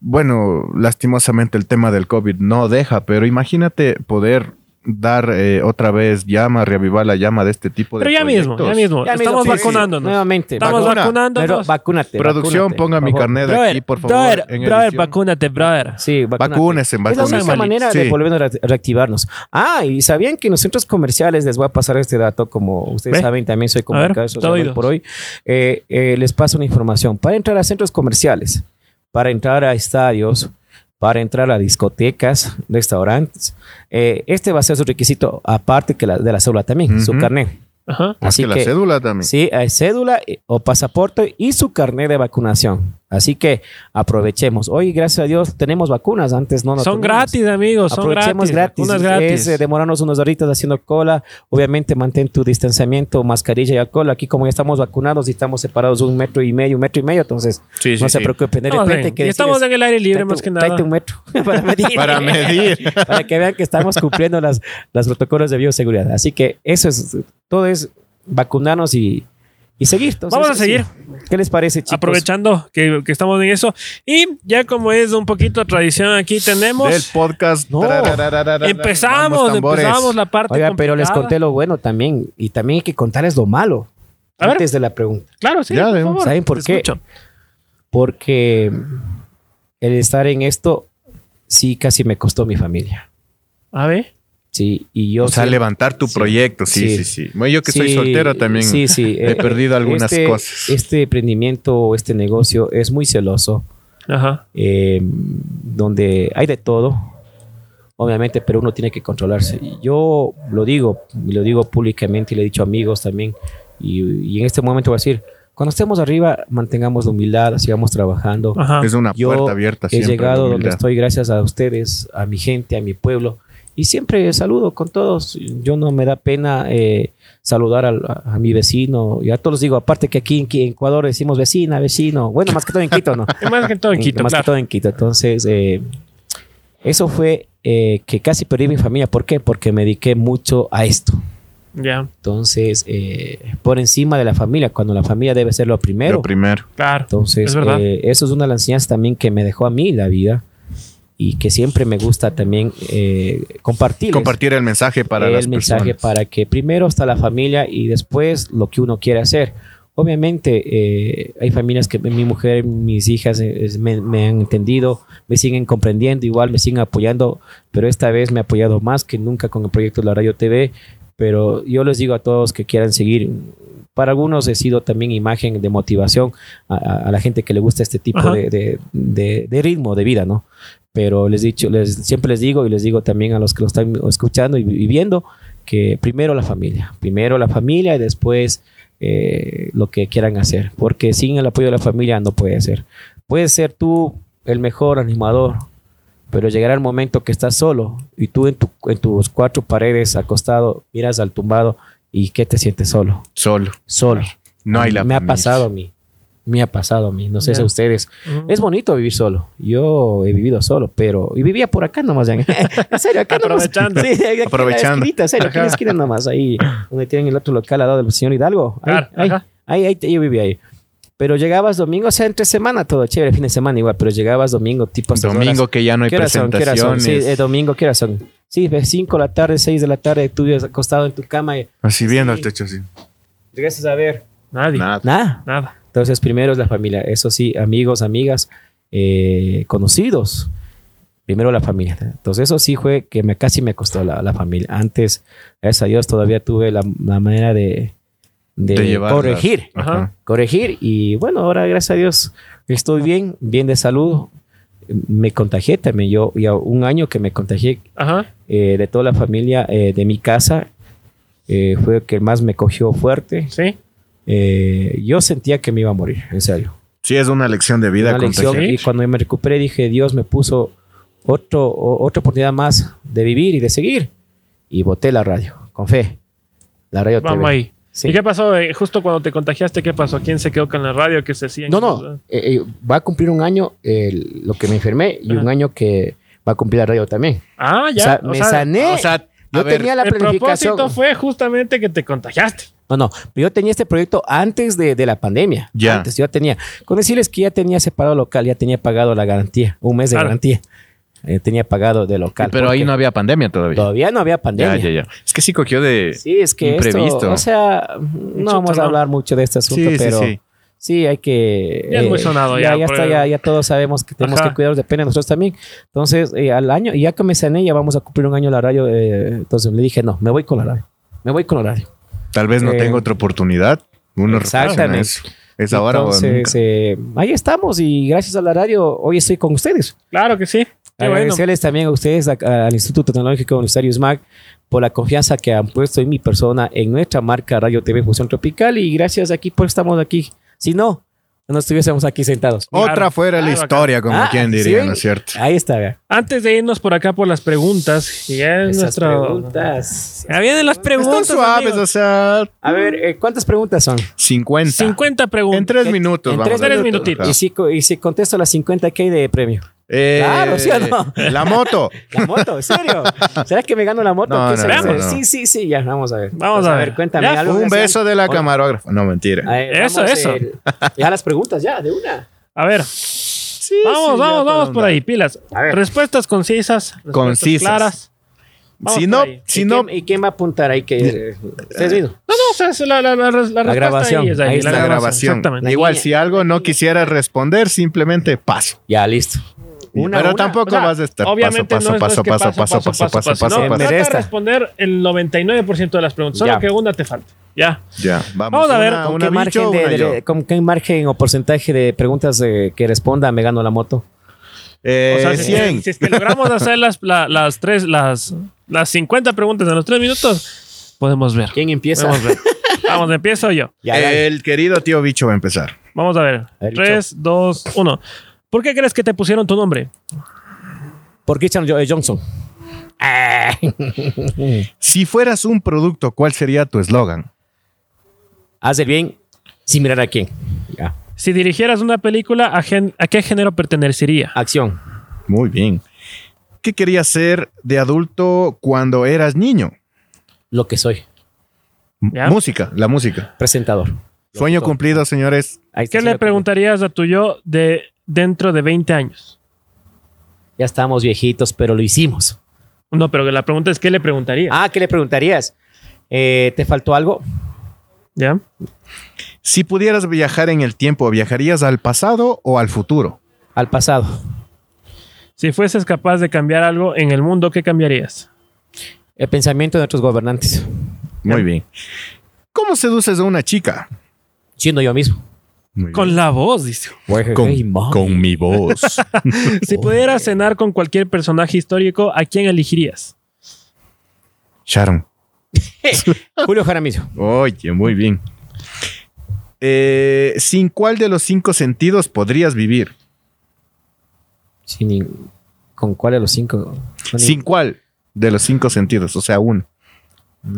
bueno, lastimosamente el tema del COVID no deja, pero imagínate poder dar eh, otra vez llama, reavivar la llama de este tipo de Pero ya mismo, ya mismo. Ya Estamos mismo, sí, sí. vacunándonos. Nuevamente. Estamos Vacuna. vacunándonos. Pero vacúnate. Producción, vacúnate, ponga mi carnet de brother, aquí, por favor. brother, en brother, vacúnate, brother. Sí, vacúnate. Vacúnese, Es la única manera Sí. de volver a re- reactivarnos. Ah, y sabían que en los centros comerciales, les voy a pasar este dato, como ustedes Ve. saben, también soy comunicador social por hoy. Eh, eh, les paso una información. Para entrar a centros comerciales, para entrar a estadios, para entrar a discotecas, restaurantes, eh, este va a ser su requisito, aparte que la, de la cédula también, su carnet. Ajá. Así que la que- cédula también. Sí, hay cédula eh, o pasaporte y su carnet de vacunación. Así que aprovechemos. Hoy, gracias a Dios, tenemos vacunas. Antes no, no son teníamos. gratis, amigos. Son Aprovechemos gratis. gratis. Unas gratis. Es eh, demorarnos unos horitas haciendo cola. Obviamente mantén tu distanciamiento, mascarilla y alcohol. Aquí como ya estamos vacunados y estamos separados un metro y medio, un metro y medio, entonces Sí, no se preocupen. De Estamos, repente que estamos en el aire libre más que nada. un metro <laughs> para medir. <laughs> Para medir. <laughs> para que vean que estamos cumpliendo las, las protocolos de bioseguridad. Así que eso es, todo es vacunarnos y, y seguir. Entonces, Vamos a seguir. ¿Qué les parece, chicos? Aprovechando que, que estamos en eso. Y ya como es un poquito tradición aquí tenemos... Del podcast. No. Empezamos, empezamos la parte Oiga, pero les conté lo bueno también. Y también hay que contarles lo malo. A ver. Antes de la pregunta. Claro, sí, Ya, por de- favor. ¿Saben por qué? escucho. Porque el estar en esto sí casi me costó mi familia. A ver. Sí, y yo... O sea, sí- levantar tu Sí. proyecto, sí, sí, Sí. sí. Bueno, yo que soy Sí, soltero también sí, sí, he eh, perdido algunas este- cosas. Este emprendimiento, este negocio es muy celoso. Ajá. eh, donde hay de todo, obviamente, pero uno tiene que controlarse. Yo lo digo, y lo digo públicamente y le he dicho a amigos también, y, y en este momento voy a decir, cuando estemos arriba, mantengamos la humildad, sigamos trabajando. Ajá. es una Yo puerta abierta He llegado donde estoy gracias a ustedes, a mi gente, a mi pueblo. Y siempre saludo con todos. Yo no me da pena eh, saludar al- a, a mi vecino. Y a todos les digo, aparte que aquí en, Ecuador decimos vecina, vecino. Bueno, más que todo en Quito, ¿no? <laughs> Más que todo en Quito, más claro. que todo en Quito. Entonces, eh, eso fue eh, que casi perdí mi familia. ¿Por qué? Porque me dediqué mucho a esto. Ya, Entonces, eh, por encima de la familia, cuando la familia debe ser lo primero. Lo primero. claro. Entonces, Es verdad. eh, eso es una de las enseñanzas también que me dejó a mí la vida y que siempre me gusta también eh, compartir. Compartir el mensaje para el las mensaje personas. para que primero está la familia y después lo que uno quiere hacer. Obviamente eh, hay familias que mi mujer, mis hijas eh, es- me, me han entendido, me siguen comprendiendo, igual me siguen apoyando, pero esta vez me ha apoyado más que nunca con el proyecto de la Radio TV pero yo les digo a todos que quieran seguir. Para algunos he sido también imagen de motivación a, a- a la gente que le gusta este tipo Ajá. de, de- de- de ritmo de vida, ¿no? Pero les dicho, les, siempre les digo y les digo también a los que lo están escuchando y, y viendo que primero la familia, primero la familia y después eh, lo que quieran hacer, porque sin el apoyo de la familia no puede ser. Puedes ser tú el mejor animador, pero llegará el momento que estás solo y tú en, tu- en tus cuatro paredes acostado, miras al tumbado y que te sientes solo, Solo. solo. No hay la Me ha pasado a mí, me ha pasado a mí, no sé si Ya. a ustedes. Ujú. Es bonito vivir solo. Yo he vivido solo, pero. Y vivía por acá nomás. ya. <laughs> en serio, acá nomás. Aprovechando. Sí, aquí en la Aprovechando. esquinita, en serio, aquí en la esquina nomás. Ahí, donde tienen el otro local al lado del señor Hidalgo. Ahí, Claro, ahí, ahí, ahí, yo vivía ahí. Pero llegabas domingo, o sea, entre semana todo chévere, fin de semana igual, pero llegabas domingo, tipo Domingo horas. que ya no hay ¿Qué horas son? ¿Qué horas son? presentaciones. Sí, eh, domingo, ¿qué horas son? Sí, de 5 de la tarde, 6 de la tarde, tú vives acostado en tu cama y Así viendo Sí. al techo así. regresas a ver. Nadie. Nada. Nada. Nada. Entonces, primero es la familia. Eso sí, amigos, amigas, eh, conocidos. Primero la familia. Entonces, eso sí fue que me, casi me costó la, la familia. Antes, gracias a Dios, todavía tuve la, la manera de, de, De llevarlas. corregir. Ajá. Corregir. Y bueno, ahora, gracias a Dios, estoy bien, bien de salud. Me contagié también. Yo, ya un año que me contagié Ajá. eh, de toda la familia eh, de mi casa. eh, fue el que más me cogió fuerte. Sí. Eh, yo sentía que me iba a morir, en serio. Sí, es una lección de vida Una lección. Y cuando me recuperé dije, Dios me puso otro, o- otra oportunidad más de vivir y de seguir. Y boté la radio, con fe. La radio Vamos TV. ahí. Sí. ¿Y qué pasó? eh, justo cuando te contagiaste, ¿qué pasó? ¿Quién se quedó con la radio? ¿Qué se hacía? No, no. eh, eh, va a cumplir un año lo que me enfermé y un Ajá. año que va a cumplir la radio también. Ah, O ya. sea, o me sea, sané. O sea, yo a ver, tenía la el planificación. propósito fue justamente que te contagiaste. No, no. Yo tenía este proyecto antes de, de la pandemia. Ya. Antes yo tenía. Con decirles que ya tenía separado local, ya tenía pagado la garantía. Un mes de Claro. garantía. Eh, tenía pagado de local. pero ahí no había pandemia todavía. Todavía no había pandemia. Ya, ya, ya. Es que sí cogió de. Sí, es que Imprevisto. esto, o sea, no vamos a hablar mucho de este asunto, Sí, pero sí. sí. hay que... Ya es muy sonado ya, Ya, está, ya, ya todos sabemos que tenemos Ajá. que cuidarnos, depende de nosotros también. Entonces, eh, al año, y ya que me sané, ya vamos a cumplir un año la radio, eh, entonces le dije, no, me voy con la radio, me voy con la radio. Tal vez no Eh, tengo otra oportunidad. Uno Exactamente. eso. Es ahora o Entonces, nunca. eh, ahí estamos y gracias a la radio hoy estoy con ustedes. Claro que sí. Qué bueno. Agradecerles también a ustedes, a- a- al Instituto Tecnológico Universitario SMAC, por la confianza que han puesto en mi persona, en nuestra marca Radio TV Fusión Tropical y gracias aquí por estamos aquí. Si no, no estuviésemos aquí sentados. Otra Claro, fuera la claro, historia, como Ah, quien ¿sí diría? ¿no es cierto? Ahí está, vea. Antes de irnos por acá por las preguntas, ya es Esas nuestro. preguntas. Ya vienen las preguntas. Están suaves, amigos. o sea, A ver, eh, ¿cuántas preguntas son? 50. 50 preguntas. En tres En- minutos, en vamos. tres a ver. minutitos. Y si, y si contesto las 50, ¿qué hay de premio? Eh, Claro, ¿sí o no? La moto. <laughs> La moto, ¿en serio? ¿Será que me gano la moto? No, ¿Qué no, será? no, no. Sí, sí, sí, ya, vamos a ver. Vamos Pues, a ver. cuéntame Ya, algo. Un beso de la Hola. camarógrafa. No, mentira. A ver, Eso, vamos, eso. eh, ya las preguntas, ya, de una. A ver, Sí, vamos, sí, vamos, vamos por ahí, pilas. A ver. Respuestas concisas, respuestas Concisas. claras. Vamos Si no, si ¿Y, no, quién, ¿Y quién va a apuntar ahí? Que, eh, ¿Ustedes? No, no, o sea, es la, la, la, la respuesta grabación. ahí es ahí, Ahí la grabación. Exactamente. La Igual, si algo no quisiera responder, simplemente paso. Ya, listo. Una, Pero una. tampoco O sea, vas a estar obviamente paso, no paso, es- no paso, es que paso, paso, paso, paso, paso, no, paso. de Meresta. responder el 99% de las preguntas, solo Ya. que una te falta. Ya. Ya, vamos. Vamos a ver, ¿Con una qué, margen bicho, de, una de-. ¿Con qué margen o porcentaje de preguntas eh, que responda me gano la moto? Eh, O sea, si, 100. si es que logramos hacer las, la- las tres, las, las 50 preguntas en los tres minutos, podemos ver. ¿Quién empieza? Podemos ver. Vamos, empiezo yo. Ya. El querido tío bicho va a empezar. Vamos a ver. A ver, 3, 2, 1. ¿Por qué crees que te pusieron tu nombre? Por Christian eh, Johnson. <laughs> Si fueras un producto, ¿cuál sería tu eslogan? Haz el bien sin mirar a quién. Ya. Si dirigieras una película, ¿a, gen- ¿a qué género pertenecería? Acción. Muy bien. ¿Qué querías ser de adulto cuando eras niño? Lo que soy. Música, la música. Presentador. Sueño cumplido, señores. ¿Qué le preguntarías a tu yo de dentro de 20 años? Ya estamos viejitos, pero lo hicimos. No, pero la pregunta es ¿qué le preguntarías? Ah, ¿qué le preguntarías? Eh, ¿Te faltó algo? ¿Ya? Si pudieras viajar en el tiempo, ¿viajarías al pasado o al futuro? Al pasado. Si fueses capaz de cambiar algo en el mundo, ¿qué cambiarías? El pensamiento de nuestros gobernantes. Muy bien. ¿Cómo seduces a una chica? Siendo yo mismo. Muy Con bien. la voz, dice. con, Hey, con mi voz. <laughs> Si pudieras cenar con cualquier personaje histórico, ¿a quién elegirías? Sharon. <laughs> Julio Jaramillo. Oye, muy bien. Eh, ¿Sin cuál de los cinco sentidos podrías vivir? Sin ni- ¿Con cuál de los cinco? Con ¿Sin cuál de los cinco sentidos? O sea, uno.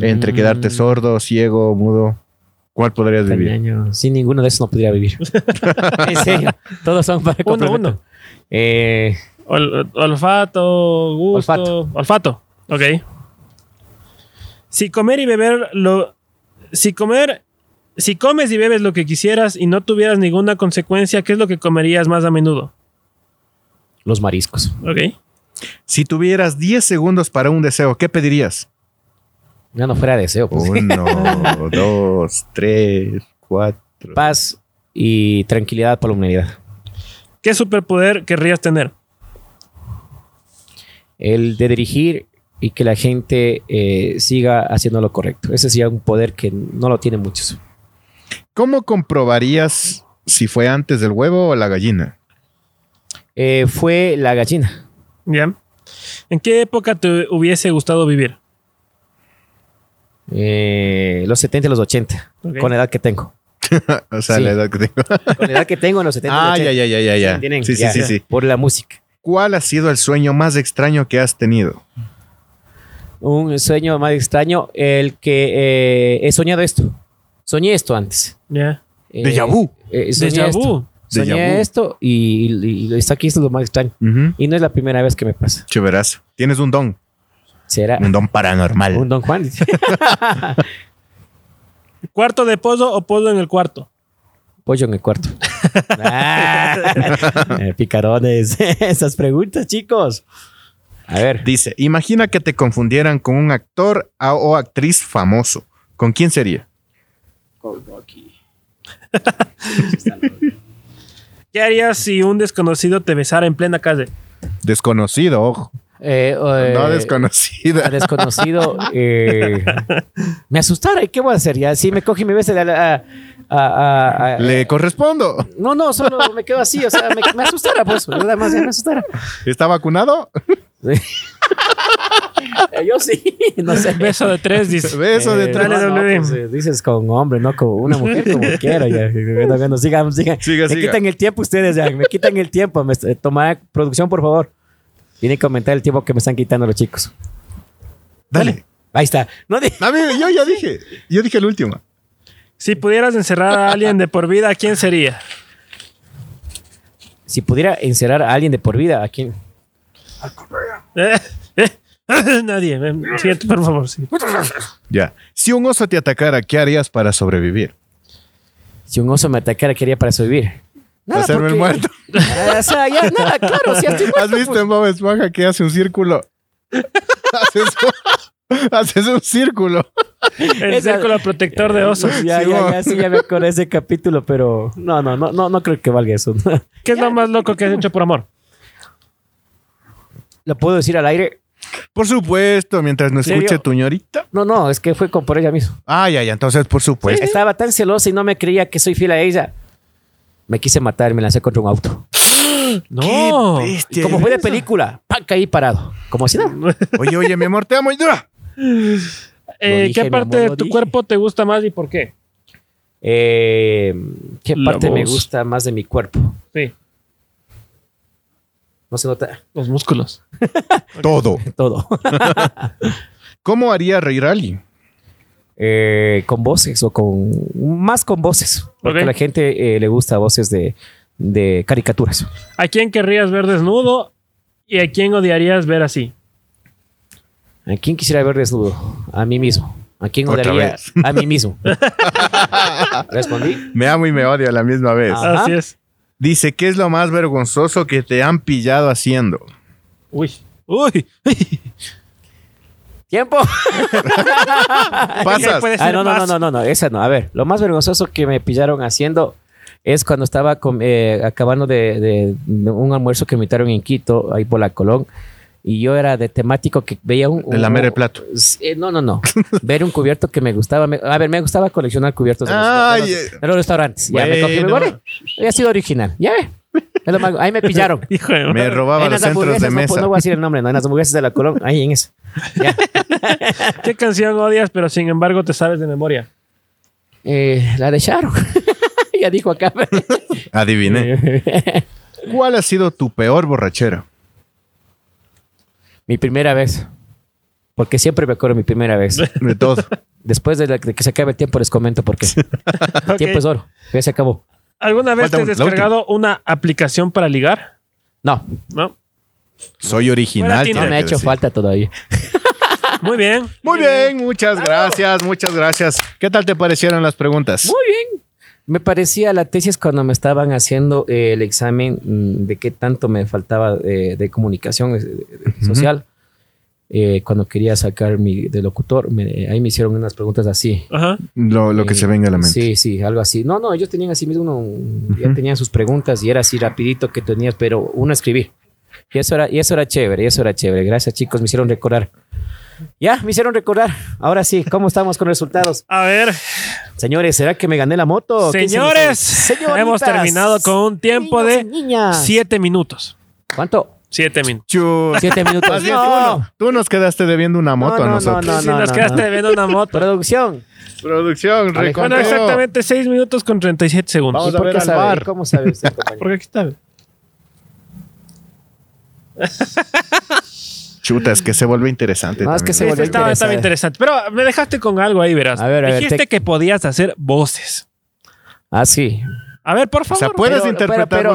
Entre Mm, quedarte sordo, ciego, mudo. ¿Cuál podrías vivir? Sin ninguno de esos no podría vivir. <laughs> en serio. Todos son para Uno, complemento. uno. Eh, Ol- olfato, gusto. Olfato. Olfato. Ok. Si comer y beber lo. Si comer. Si comes y bebes lo que quisieras y no tuvieras ninguna consecuencia, ¿qué es lo que comerías más a menudo? los mariscos. Ok. Si tuvieras 10 segundos para un deseo, ¿qué pedirías? Ya no fuera deseo. pues. Uno, <laughs> dos, tres, cuatro. Paz y tranquilidad para la humanidad. ¿Qué superpoder querrías tener? El de dirigir y que la gente eh, siga haciendo lo correcto. Ese sería un poder que no lo tienen muchos. ¿Cómo comprobarías si fue antes del huevo o la gallina? Eh, fue la gallina. ¿Ya? ¿En qué época te hubiese gustado vivir? Eh, los 70 y los 80. Ok. Con la edad que tengo. <laughs> o sea, Sí. la edad que tengo. Con la edad que tengo en los 70 y ah, los 80. ya, ya, ya, ya, ya. ¿Entienden? Sí, sí, Ya, sí, sí. Por la música. ¿Cuál ha sido el sueño más extraño que has tenido? Un sueño más extraño, el que eh, he soñado esto. Soñé esto antes. ¿Ya? Eh, Déjà vu. eh, soñé Déjà esto. Soñé esto y, y- y está aquí, esto es lo más extraño. Ujú. Y no es la primera vez que me pasa. Chéverazo. Tienes un don. Será Un don paranormal. un Don Juan. <laughs> ¿Cuarto de pollo o pollo en el cuarto? Pollo en el cuarto. <laughs> Ah, picarones. <laughs> Esas preguntas, chicos. A ver. Dice, imagina que te confundieran con un actor o actriz famoso. ¿Con quién sería? ¿Qué harías si un desconocido te besara en plena calle? Desconocido, ojo. Eh, eh, no a desconocida. <laughs> desconocido. eh, me asustara. ¿Y qué voy a hacer? Ya, si me coge y me besa. a- a- a- a- Le correspondo. No, no, solo me quedo así. O sea, me, me asustara, pues. Nada más, ya me asustara. ¿Está vacunado? Eh, <laughs> Yo sí. No sé. Beso de tres, dice. Beso de Eh, tres. No, no, pues, eh, dices con hombre, no con una mujer, como <laughs> quiera. Ya. Bueno, bueno, sigan, sigan. Siga, me siga. quitan el tiempo ustedes, ya. Me quitan el tiempo. Me, eh, toma producción, por favor. Tienen que aumentar el tiempo que me están quitando los chicos. Dale. Ahí está. No di- A mí, yo ya <laughs> dije. Yo dije el último. Si pudieras encerrar a alguien de por vida, ¿quién sería? Si pudiera encerrar a alguien de por vida, ¿a quién? Eh, eh, <laughs> Nadie. Eh, Siguiente, por favor. sí. Ya. Si un oso te atacara, ¿qué harías para sobrevivir? Si un oso me atacara, ¿qué haría para sobrevivir? Nada, Hacerme el muerto. <laughs> O sea, ya, nada, claro. Si estoy muerto, ¿Has visto pues. en Bob Esponja que hace un círculo? <laughs> haces, haces un círculo. El Esa- círculo protector de osos. Ya, Sí, ya, ya, sí, ya me acordé de ese capítulo, pero no, no, no, no, no creo que valga eso. <laughs> ¿Qué es lo más loco que has hecho por amor? ¿Lo puedo decir al aire? Por supuesto, mientras no escuche tu ñorita. No, no, es que fue con por ella mismo. Ah, ya, ya. Entonces, por supuesto. Estaba tan celosa y no me creía que soy fiel a ella. Me quise matar y me lancé contra un auto. <gasps> No. Bestia Como fue de <laughs> película, ¡pam! caí parado. Como si nada. <laughs> Oye, oye, mi amor, te amo. y dura. Eh, dije, ¿Qué parte amor, de tu dije. cuerpo te gusta más y por qué? Eh, ¿Qué La parte me gusta más de mi cuerpo? Sí, No se nota los músculos. <laughs> Todo. todo. ¿Cómo haría reír a alguien? Eh, con voces o con... Más con voces. Porque a la gente eh, le gusta voces de, de caricaturas. ¿A quién querrías ver desnudo y a quién odiarías ver así? ¿A quién quisiera ver desnudo? A mí mismo. ¿A quién odiaría? A mí mismo. <laughs> ¿Respondí? Me amo y me odio a la misma vez. Ajá. Así es. Dice, ¿qué es lo más vergonzoso que te han pillado haciendo? Uy. Uy. ¡Tiempo! <laughs> Pasas. Ah, no, no, no, no, no, no, esa no. A ver, lo más vergonzoso que me pillaron haciendo es cuando estaba eh, acabando de, de- de un almuerzo que me invitaron en Quito, ahí por la Colón. Y yo era de temático que veía un... Un- lamer el plato. Eh, no, no, no. <laughs> Ver un cubierto que me gustaba. me- a ver, me gustaba coleccionar cubiertos de los, Ay, de los- de los restaurantes. Ya me cogí, me. Había sido original. Ya ve. Es lo más- Ahí me pillaron. <laughs> Hijo de Me robaba En los las centros de hamburguesas, no, mesa. pues, no voy a decir el nombre, no, en las hamburguesas de la Colón, ahí en eso. Ya. <laughs> ¿Qué canción odias, pero sin embargo te sabes de memoria? Eh, la de Sharon. <laughs> ya dijo acá. Adiviné. ¿Cuál ha sido tu peor borrachera? mi primera vez. Porque siempre me acuerdo mi primera vez. De todo. Después de, la- de que se acabe el tiempo les comento por qué. Tiempo es oro. Ya se acabó. ¿Alguna vez Falta te has descargado una aplicación para ligar? No, ¿No? Soy original. No me ha hecho decir. falta todavía. <laughs> Muy bien. Muy bien, muchas gracias, muchas gracias. ¿Qué tal te parecieron las preguntas? Muy bien. Me parecía la tesis cuando me estaban haciendo eh, el examen mm, de qué tanto me faltaba eh, de comunicación eh, social. Eh, cuando quería sacar mi de locutor, me- ahí me hicieron unas preguntas así. Ajá. Lo, lo que Eh, se venga a la mente. Sí, sí, algo así. No, no, ellos tenían así mismo, uno, ya tenían sus preguntas y era así rapidito que tenías, pero uno escribir. Y eso era, y eso era chévere, y eso era chévere. Gracias, chicos, me hicieron recordar. Ya, me hicieron recordar. Ahora sí, ¿cómo estamos con resultados? A ver, Señores, ¿será que me gané la moto? ¿Qué dicen señores, hemos terminado con un tiempo niños de y niñas. siete minutos. ¿Cuánto? Siete minutos. Siete minutos. Más bien, no. tú nos quedaste debiendo una moto No, a no, nosotros. no, si nos no, quedaste no. viendo una moto. Producción. Producción. Bueno, exactamente seis minutos con 37 segundos. Vamos ¿Y a por ver qué al sabe? bar. ¿Cómo sabe usted? <laughs> Porque aquí está. <laughs> Chuta, es que se vuelve interesante. No, es que se Este volvió estaba, estaba interesante. interesante. Pero me dejaste con algo ahí, verás. A ver, a ver, Dijiste te- que podías hacer voces. Ah, sí. A ver, por O favor. sea, puedes Pero- interpretar pero-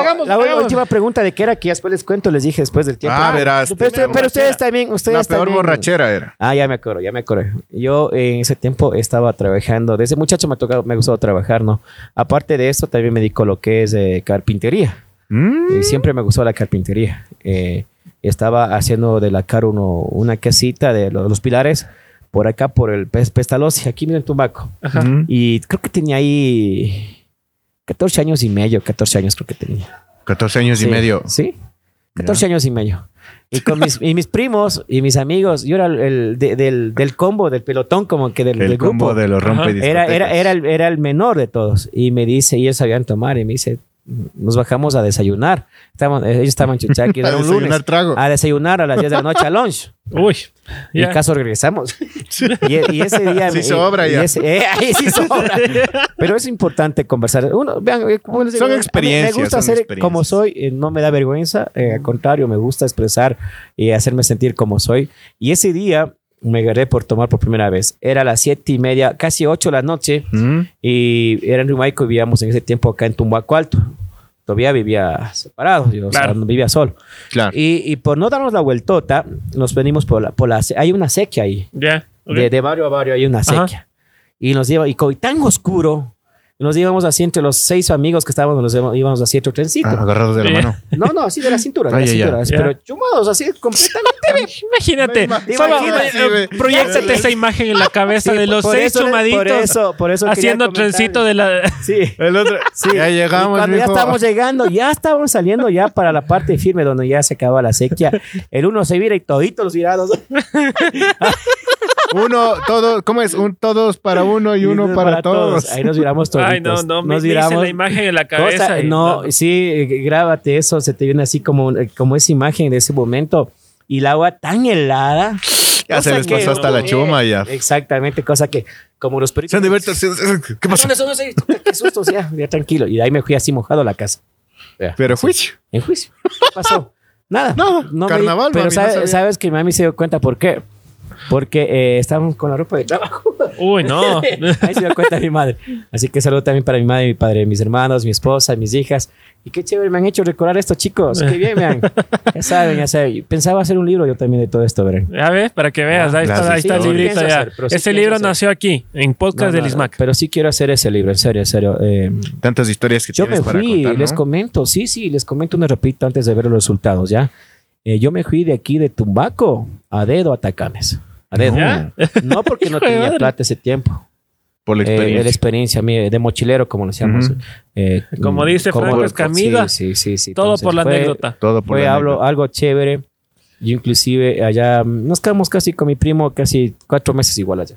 hagamos- la hagamos. última pregunta de qué era que ya después les cuento, les dije después del tiempo. Ah, verás. Pero, usted- pero ustedes también, La ustedes peor también- borrachera era. Ah, ya me acuerdo, ya me acuerdo. Yo en ese tiempo estaba trabajando, desde muchacho me ha tocado, me ha gustado trabajar, ¿no? Aparte de esto, también me dedico a lo que es eh, carpintería. Mm. Y siempre me gustó la carpintería. Eh, estaba haciendo de la cara uno, una casita de lo- los, pilares por acá, por el Pes- Pestalozzi, aquí miren Tumbaco. Ajá. Mm. Y creo que tenía ahí 14 años y medio, 14 años creo que tenía. 14 años y medio. Sí. 14 años y medio. Y con mis, y mis primos y mis amigos, yo era el, el de- del, del combo, del pelotón, como que del, El del combo grupo. de los rompe Era, era, era, el, era el menor de todos. Y me dice, y ellos sabían tomar, y me dice, nos bajamos a desayunar. Estaban, ellos estaban en Chuchaqui, <laughs> A era un desayunar lunes. trago. A desayunar a las 10 de la noche a lunch. <laughs> Uy. Y en caso regresamos. <laughs> Y, y ese día... Sí me- sobra y ya. ese- eh, ahí sí sobra. Pero es importante conversar. Uno, vean, eh, les digo, Son a experiencias, Me gusta ser como soy, eh, no me da vergüenza. eh, al contrario, me gusta expresar y hacerme sentir como soy. Y ese día me agarré por tomar por primera vez. Era las siete y media, casi ocho de la noche. Mm. Y era en Rimaico y vivíamos en ese tiempo acá en Tumbaco Alto. Todavía vivía separado, yo, o sea, Claro. vivía solo. Claro. Y, y por no darnos la vueltota, nos venimos por la, por la... Hay una sequía ahí. Ya. ok. De, de barrio a barrio hay una Ajá. sequía. Y nos lleva, y tan oscuro, nos íbamos así entre los seis amigos que estábamos, nos íbamos- así otro trencito. Ah, agarrados de la mano. No, no, así de la cintura, de la ya, cintura. Ya. Pero chumados, así completamente. Imagínate. Solo eh, proyectate esa imagen en la <laughs> cabeza Sí, de los por seis eso- chumaditos Por eso, por eso haciendo trencito de la. Sí. <laughs> El otro. Sí. Ya Y llegamos. cuando ya estábamos llegando, ya estábamos saliendo ya para la parte firme donde ya se acaba la sequía. El uno se vira y toditos los virados. <laughs> Uno, todo, ¿cómo es? Un, todos para uno y uno para, todos. Ahí nos viramos toditos. Ay, no, no. Me, nos me viramos. la imagen en la cabeza. Cosa- y no, sí, eh, grábate eso, se te viene así como, como esa imagen de ese momento. Y el agua tan helada. Ya se les que- pasó hasta la eh, chuma ya. Exactamente, cosa que como los peritos. Se han de ver. ¿Qué pasó? No, eso no sé, qué susto, ya, ya tranquilo. Y de ahí me fui así mojado a la casa. Ya. Pero juicio. En juicio. ¿Qué pasó? <laughs> Nada. Nada, me carnaval, di- Pero mami, no sabe- sabes que mami se dio cuenta por qué. Porque eh, estábamos con la ropa de trabajo. <laughs> Uy, no. <laughs> Ahí se dio cuenta mi madre. Así que saludo también para mi madre, mi padre, mis hermanos, mi esposa, mis hijas. Y qué chévere me han hecho recordar esto, chicos. Qué bien, vean. Ya saben, ya saben. Pensaba hacer un libro yo también de todo esto, verán. Ya ves, para que veas. Ahí Las está, ahí está el librito ya. hacer, pero sí Ese libro hacer. nació aquí, en podcast No, del no, ISMAC. Pero sí quiero hacer ese libro, en serio, en serio. Eh, Tantas historias que yo tienes me para fui, contar, les comento, sí, sí, les comento una repito antes de ver los resultados, ¿ya? Eh, yo me fui de aquí de Tumbaco a dedo a Tacames. A dedo. ¿Ya? No porque no tenía plata ese tiempo. Por la Eh, de la experiencia. experiencia mía, de mochilero, como lo decíamos. Eh, Como dice como- Franco Escamilla, sí, sí, sí, sí. Todo Entonces, por la fue- anécdota. Todo por Fue la hablo, anécdota. algo chévere. Yo inclusive allá nos quedamos casi con mi primo, casi cuatro meses igual allá.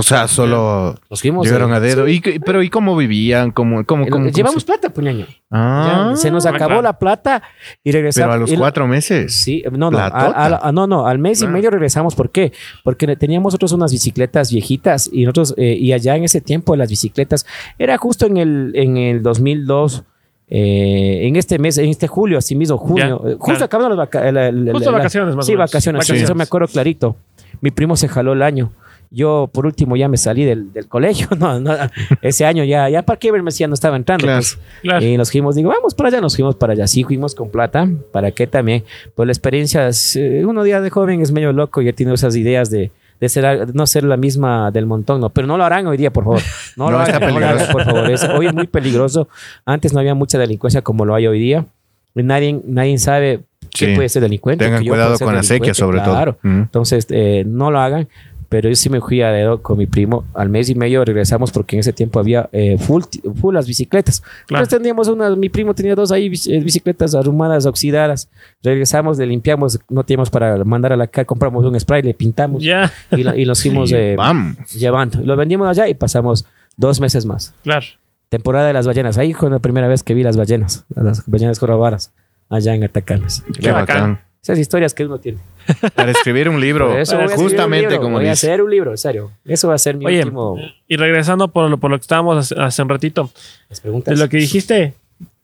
O sea, solo Nos fuimos. llegaron eh, a dedo. sí. ¿Y, pero ¿y cómo vivían? ¿Cómo, cómo, cómo- cómo Llevamos se- plata, puñaño. Ah, Ya, se nos acabó claro. la plata y regresamos. pero a los y- cuatro meses. Sí, no, no, tota. no, no, al mes y Ah. medio regresamos. ¿Por qué? Porque teníamos nosotros unas bicicletas viejitas y nosotros, eh, y allá en ese tiempo las bicicletas, era justo en el, en el 2002. eh, en este mes, en este julio, así mismo, junio, Ya, eh, justo claro. acabando las vaca- la- la- Justo la- vacaciones, más o Sí, menos. vacaciones, sí, Vacaciones. eso me acuerdo clarito. Mi primo se jaló el año. Yo, por último, ya me salí del, del colegio. <laughs> No, no, ese año ya, ya para qué verme si ya no estaba entrando. Claro. pues. Claro. Y nos fuimos, digo, vamos para allá, nos fuimos para allá. Sí, fuimos con plata. ¿Para qué también? Pues la experiencia, es, eh, uno día de joven es medio loco y ya tiene esas ideas de, de ser, no ser la misma del montón, no. Pero no lo harán hoy día, por favor. <laughs> No, No, lo está hagan, no lo hagan, peligroso. por favor. Es- hoy es muy peligroso. Antes no había mucha delincuencia como lo hay hoy día. Y Nadie, nadie sabe qué Sí. puede ser delincuente. Tengan cuidado con la sequía, sobre claro. todo. Mm. Entonces, eh, no lo hagan. Pero yo sí me fui a dedo con mi primo. Al mes y medio regresamos porque en ese tiempo había eh, full, full las bicicletas. Claro. Entonces teníamos una, mi primo tenía dos ahí eh, bicicletas arrumadas, oxidadas. Regresamos, le limpiamos, no teníamos para mandar a la calle, compramos un spray, le pintamos Ya, y, lo- y nos fuimos Sí, eh, llevando. Lo vendimos allá y pasamos dos meses más. claro. Temporada de las ballenas. Ahí fue la primera vez que vi las ballenas, las ballenas corrobaras, allá en Atacames. Qué bacán. bacán. Esas historias que uno tiene. Para escribir un libro, eso voy a escribir un justamente libro, como voy a dice. hacer un libro, en serio. Eso va a ser mi Oye, último. y regresando por lo, por lo que estábamos hace, hace un ratito, Las preguntas. de lo que dijiste,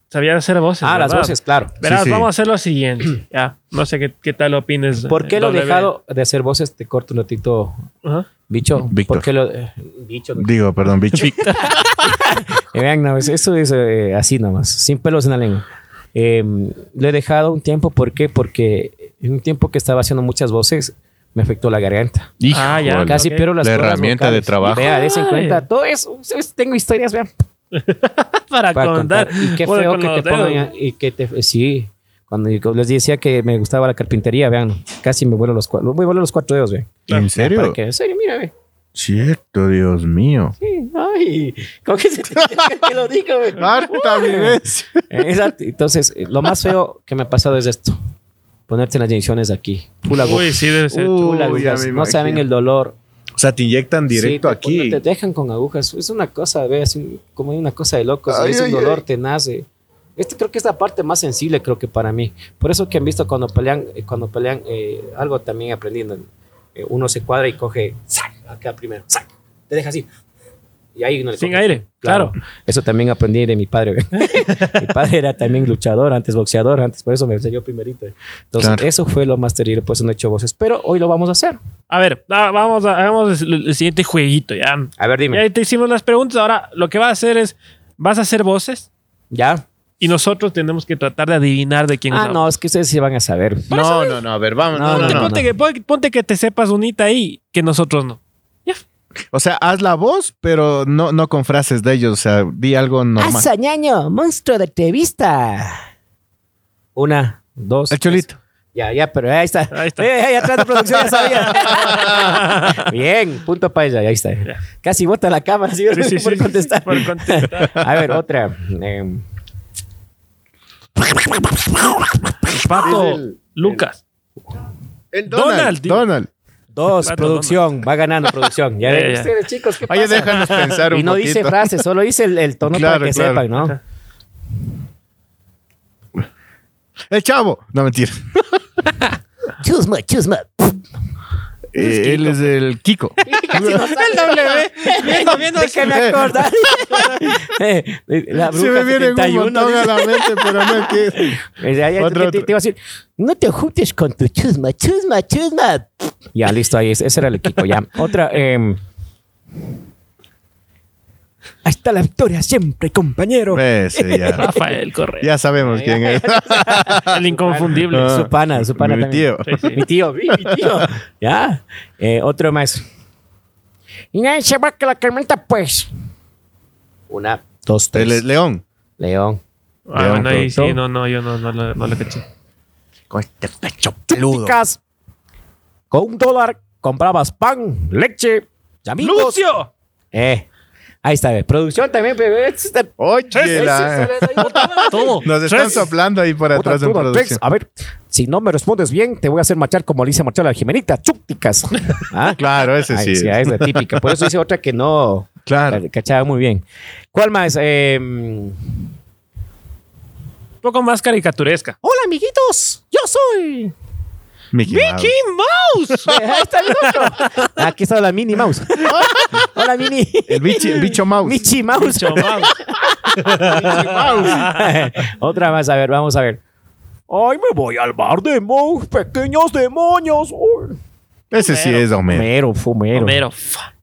sabía hacer voces. ah, las voces, claro. Verás, Sí, sí. vamos a hacer lo siguiente. <clears throat> Ya, no sé qué, qué tal opines. ¿Por qué lo he dejado de hacer voces? Te corto un ratito, Ajá. bicho. Víctor. ¿Por qué lo.? eh, bicho. Digo, perdón, bicho. <laughs> <laughs> Eh, vean, no, eso es eh, así nomás, sin pelos en la lengua. Eh, lo he dejado un tiempo, ¿por qué? Porque en un tiempo que estaba haciendo muchas voces, me afectó la garganta. Ah, ya. Casi ok. pierdo las La herramienta de vocales. trabajo. Vea, en cuenta. Todo eso, tengo historias, vean. <laughs> Para, para contar. contar. Y qué Bueno, feo que te pongan dedos. a- y que te sí. Cuando les decía que me gustaba la carpintería, vean, casi me vuelo los cuatro, me vuelo los cuatro dedos, vean. ¿En serio? ¿Para qué? En serio, mira, ve. Cierto, Dios mío. Sí, ay, ¿cómo que se te que lo digo? Harta <laughs> vivencia. Exacto. Entonces, eh, lo más feo que me ha pasado es esto. Ponerte en las inyecciones aquí. Aguja. Uy, sí, debe ser. Me No saben el dolor. O sea, te inyectan directo Sí, te- aquí. Te dejan con agujas. Es una cosa, ve, así como una cosa de locos. Ay, es ay, un dolor ay. tenaz. eh. Este creo que es la parte más sensible, creo que para mí. Por eso que han visto cuando pelean, eh, cuando pelean, eh, algo también aprendiendo. eh, uno se cuadra y coge, ¡sac! Acá primero, ¡sac! Te deja así. Y ahí uno le Sin aire, claro. Eso también aprendí de mi padre. <laughs> mi padre era también luchador, antes boxeador, antes por eso me enseñó primerito. Entonces, Claro. eso fue lo más terrible, pues no he hecho voces. Pero hoy lo vamos a hacer. A ver, ah, vamos a, hagamos el, el siguiente jueguito, ya. A ver, dime. Ya te hicimos las preguntas. Ahora lo que vas a hacer es, vas a hacer voces ¿Ya? y nosotros tenemos que tratar de adivinar de quién Ah, es. no, es que ustedes sí van a saber. No, no, no, a ver, vamos. No, No, no, Ponte, no. ponte que, pon- ponte que te sepas unita ahí, que nosotros no. O sea, haz la voz, pero no, no con frases de ellos. O sea, di algo normal. ñaño, monstruo de entrevista. Una, dos. El cholito. tres. Ya, ya, pero ahí está. Ahí está. Eh, ahí atrás de producción ya sabía. <laughs> Bien, punto para ella, ahí está. Ya. Casi bota la cámara, ¿sí? Sí, sí, por sí, contestar. por contestar. A ver, otra. Em, Pato, el- Lucas. El Donald, Donald. Donald. Dos, Pato, producción. Va ganando producción. Ya <laughs> Ya, ustedes, chicos, ¿qué Oye, pasa? déjanos pensar un Y no poquito. dice frases, solo dice el, el tono Claro, para que claro. sepan, ¿no? El chavo. No, mentira. <laughs> Chusma, chusma. Eh, él es el Kiko. El W. Viendo, viendo. ¿De qué me acordar? <laughs> Eh, la Se me bruja viene un 71. montón a la mente, pero no que. Te iba a decir, no te juntes con tu chusma, chusma, chusma. Ya, listo, ahí, ese era el equipo, ya. Otra, eh, hasta la victoria siempre, compañero. Ese, ya. <laughs> Rafael Correa. Ya sabemos quién es. <laughs> El inconfundible. Ah. Su pana, su pana Mi también. tío. Sí, sí. Mi tío, mi, mi tío. ya. Eh, otro más. Y nadie se va que la tormenta, pues. Una, dos, tres. León. León. Ah, bueno, ahí sí, no, no, yo no, no, lo- no lo caché. Con este pecho peludo. Chicas, con un dólar comprabas pan, leche, y amigos. ¡Lucio! Eh, ahí está. ve. Producción también. Este Oye, botaba. <laughs> Todo. nos están Tres. soplando ahí por atrás en producción. A ver, Si no me respondes bien, te voy a hacer marchar como le hice marchar a la Jimenita, chúpticas. <laughs> ¿Ah? Claro, ese Ay, sí. sí, es la típica. Por eso hice otra que no Claro. la cachaba muy bien. ¿Cuál más? Eh, Un poco más caricaturesca. Hola, amiguitos. Yo soy. Mickey Mouse. ¡Mickey Mouse! <laughs> Ahí está el otro. Aquí está la Mini Mouse. <laughs> Hola, Mini. El bicho, el bicho mouse. Michi Mouse. Micho Mouse. <laughs> Otra más, a ver, vamos a ver. Ay, me voy al bar de Mouse, pequeños demonios. Uy. Ese sí es Homero. Homero, fumero. Homero.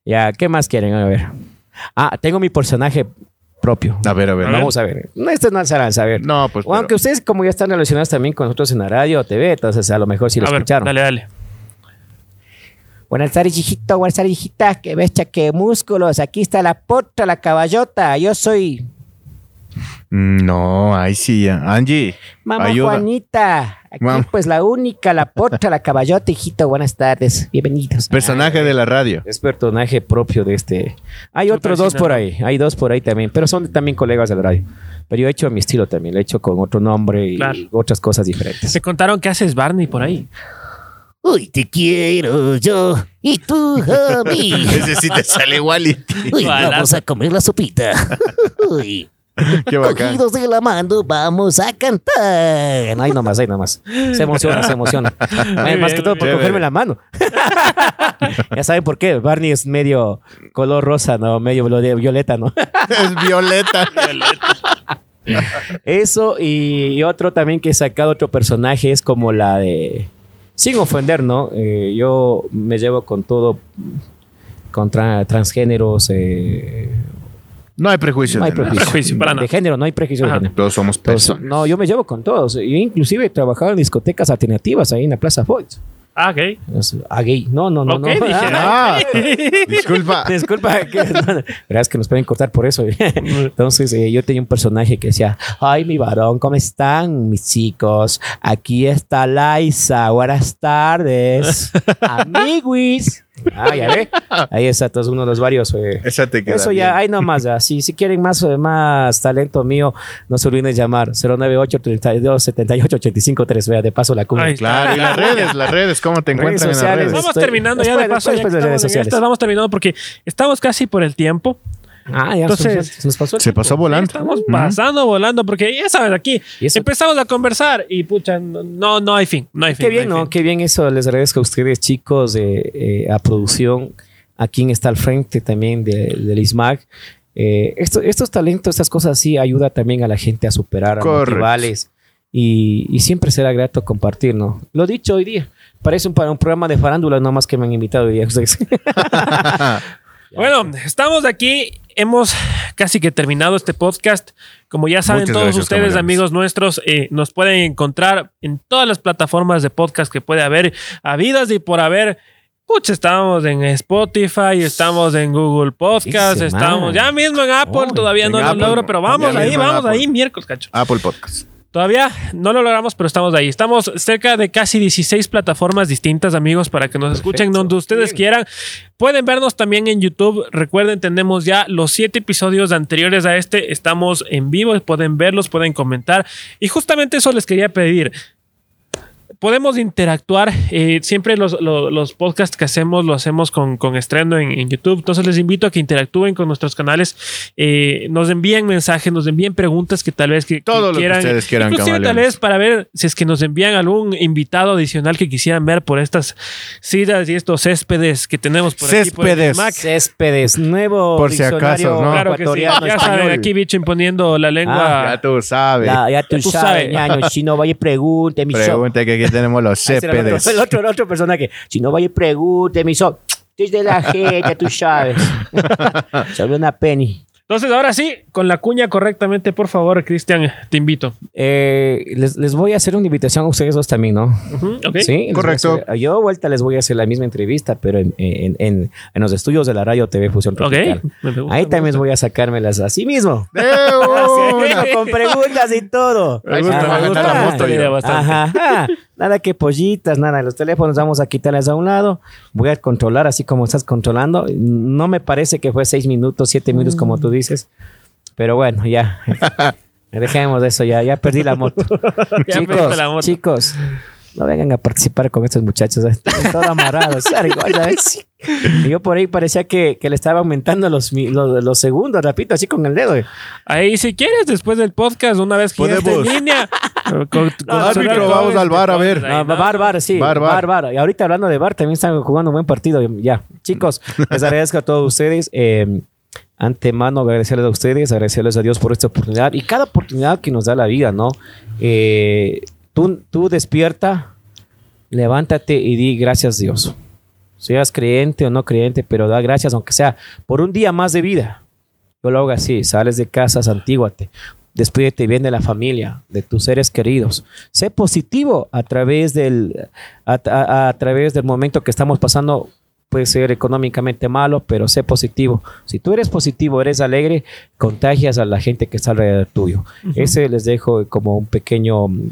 Ya, ¿qué más quieren? A ver. Ah, tengo mi personaje propio. A ver, a ver. Vamos a ver. No, Este no se a ver. No, pues. O aunque pero- ustedes, como ya están relacionados también con nosotros en la radio o TV, entonces a lo mejor sí lo A ver, escucharon. dale, dale. Buenas tardes, hijito. Buenas tardes, hijita. Que bestia, que músculos. Aquí está la potra, la caballota. Yo soy No, ahí sí. Angie, Mamá ayuda. Juanita. Aquí Mam- pues la única, la potra, la caballota, hijito. Buenas tardes. Bienvenidos. Personaje de la radio. Es personaje propio de este. Hay otros dos por ahí. Hay dos por ahí también. Pero son también colegas de la radio. Pero yo he hecho a mi estilo también. Lo he hecho con otro nombre y Claro. otras cosas diferentes. Se contaron que haces Barney por ahí. Uy, te quiero yo y tú a mí. <laughs> Ese sí te sale igualito. Uy, Balazo. vamos a comer la sopita. <laughs> Uy, <laughs> Qué bacán. cogidos de la mano, vamos a cantar. Ahí nomás, ahí nomás. Se emociona, se emociona. <laughs> Ay, más que todo por cogerme la mano. <laughs> ya saben por qué. Barney es medio color rosa, ¿no? Medio viole- violeta, ¿no? Es Violeta. Eso y, y otro también que he sacado otro personaje es como la de... Sin ofender, ¿no? Eh, yo me llevo con todo, contra transgéneros. eh, No hay prejuicio. no hay prejuicio. Para de nada. género, no hay prejuicio Ajá. de género. Todos somos personas. no, yo me llevo con todos. Yo inclusive he trabajado en discotecas alternativas ahí en la Plaza Foyt. Ah. Es- Ah, gay. No, no, no. Ok, no. dije, <laughs> Ah, Ah, <laughs> disculpa. <laughs> Disculpa, que, verás que nos pueden cortar por eso. Entonces, eh, yo tenía un personaje que decía: Ay, mi varón, ¿cómo están, mis chicos? Aquí está Laisa. Buenas tardes, amiguis. Ah, ya ve. Ahí está, entonces uno de los varios. eh, Esa te queda eso bien. ya, hay nomás. ya. Si, si quieren más, eh, más talento mío, no se olviden de llamar 098 32 78 85 3. Vea, de paso la cumbia. Ahí está. Claro, y las redes, las redes, ¿cómo te encuentran en las sociales. redes? Vamos Estoy- terminando ya de después- paso. ya después de redes sociales. estas, vamos terminando porque estamos casi por el tiempo. Ah, ya Entonces, se nos pasó el Se tiempo. pasó volando. Estamos pasando, volando, porque ya sabes, aquí empezamos a conversar y pucha, no, no hay fin. No hay fin. Qué bien, no hay ¿no? fin. Qué bien eso. Les agradezco a ustedes, chicos, de, eh, a producción, a quien está al frente también de- del ISMAG. Eh, esto- estos talentos, estas cosas sí ayuda también a la gente a superar a. Y, y siempre será grato compartir, ¿no? Lo dicho hoy día. Parece un, para un programa de farándula, nomás que me han invitado hoy día ustedes. <laughs> Bueno, estamos aquí. Hemos casi que terminado este podcast. Como ya saben Muchas todos ustedes, camaradas. amigos nuestros, eh, nos pueden encontrar en todas las plataformas de podcast que puede haber, habidas y por haber. Pucha, estamos en Spotify, estamos en Google Podcast, estamos man. ya mismo en Apple, Oh, todavía en no lo Apple. logro, pero vamos ahí, vamos ahí, miércoles, cacho. Apple Podcast. Todavía no lo logramos, pero estamos ahí. Estamos cerca de casi 16 plataformas distintas, amigos, para que nos escuchen donde ustedes Bien. quieran. Pueden vernos también en YouTube. Recuerden, tenemos ya los siete episodios anteriores a este. Estamos en vivo, pueden verlos, pueden comentar. Y justamente eso les quería pedir. Podemos interactuar. eh, siempre los, los- los podcasts que hacemos lo hacemos con, con estreno en, en YouTube. Entonces les invito a que interactúen con nuestros canales. eh, nos envíen mensajes, nos envíen preguntas que tal vez que, que Todo lo que quieran. ustedes quieran, Inclusive tal vez para ver si es que nos envían algún invitado adicional que quisieran ver por estas sillas y estos céspedes que tenemos por aquí. por el Céspedes. Mac. Céspedes, nuevo Por si acaso, ¿no? Claro que sí. Ya saben, aquí bicho imponiendo la lengua. Ya tú sabes. Ya, ya tú, tú sabes, sabes. ñaño, si no vaya y pregunte, mi show. Pregunta que aquí tenemos los <laughs> el céspedes. otro, el otro, el otro personaje. Si no vaya y pregunte, mi show. Desde la gente, tú sabes. <laughs> Sobre una penny. Entonces, ahora sí, con la cuña correctamente, por favor, Cristian, te invito. Eh, les, les voy a hacer una invitación a ustedes dos también, ¿no? Sí, Correcto. a hacer- yo vuelta les voy a hacer la misma entrevista, pero en, en, en, en los estudios de la radio TV Fusión Ok. Tropical. Me gusta, Ahí me también gusta. voy a sacármelas así mismo. <laughs> ¡De una! Así, con preguntas y todo. Me gusta, Ajá. me gusta la Ajá. moto, Esta idea yo. bastante. Ajá, ajá. Nada que pollitas, nada. Los teléfonos vamos a quitarles a un lado. Voy a controlar así como estás controlando. No me parece que fue seis minutos, siete minutos como tú dices. Pero bueno, ya. <laughs> Dejemos de eso ya. Ya perdí la moto. <laughs> Chicos, la moto. chicos. no vengan a participar con estos muchachos, están todos amarrados. <laughs> yo por ahí parecía que, que le estaba aumentando los, los, los segundos, rapidito, así con el dedo. Ahí, si quieres, después del podcast, una vez que esté en Podemos. línea. con- con árbitro, celular, vamos al bar a ver. No, ¿no? bar, bar, sí. Bar, Bar, bar. bar, Y ahorita hablando de bar, también están jugando un buen partido. Ya, chicos, les agradezco a todos ustedes. Eh, antemano, agradecerles a ustedes, agradecerles a Dios por esta oportunidad y cada oportunidad que nos da la vida, ¿no? Eh, tú, tú despierta, levántate y di gracias Dios. Seas creyente o no creyente, pero da gracias, aunque sea por un día más de vida. Yo lo hago así, sales de casa, santíguate. Despídete bien de la familia, de tus seres queridos. Sé positivo a través del, a, a- a través del momento que estamos pasando. Puede ser económicamente malo, pero sé positivo. Si tú eres positivo, eres alegre, contagias a la gente que está alrededor tuyo. Ese les dejo como un pequeño mm,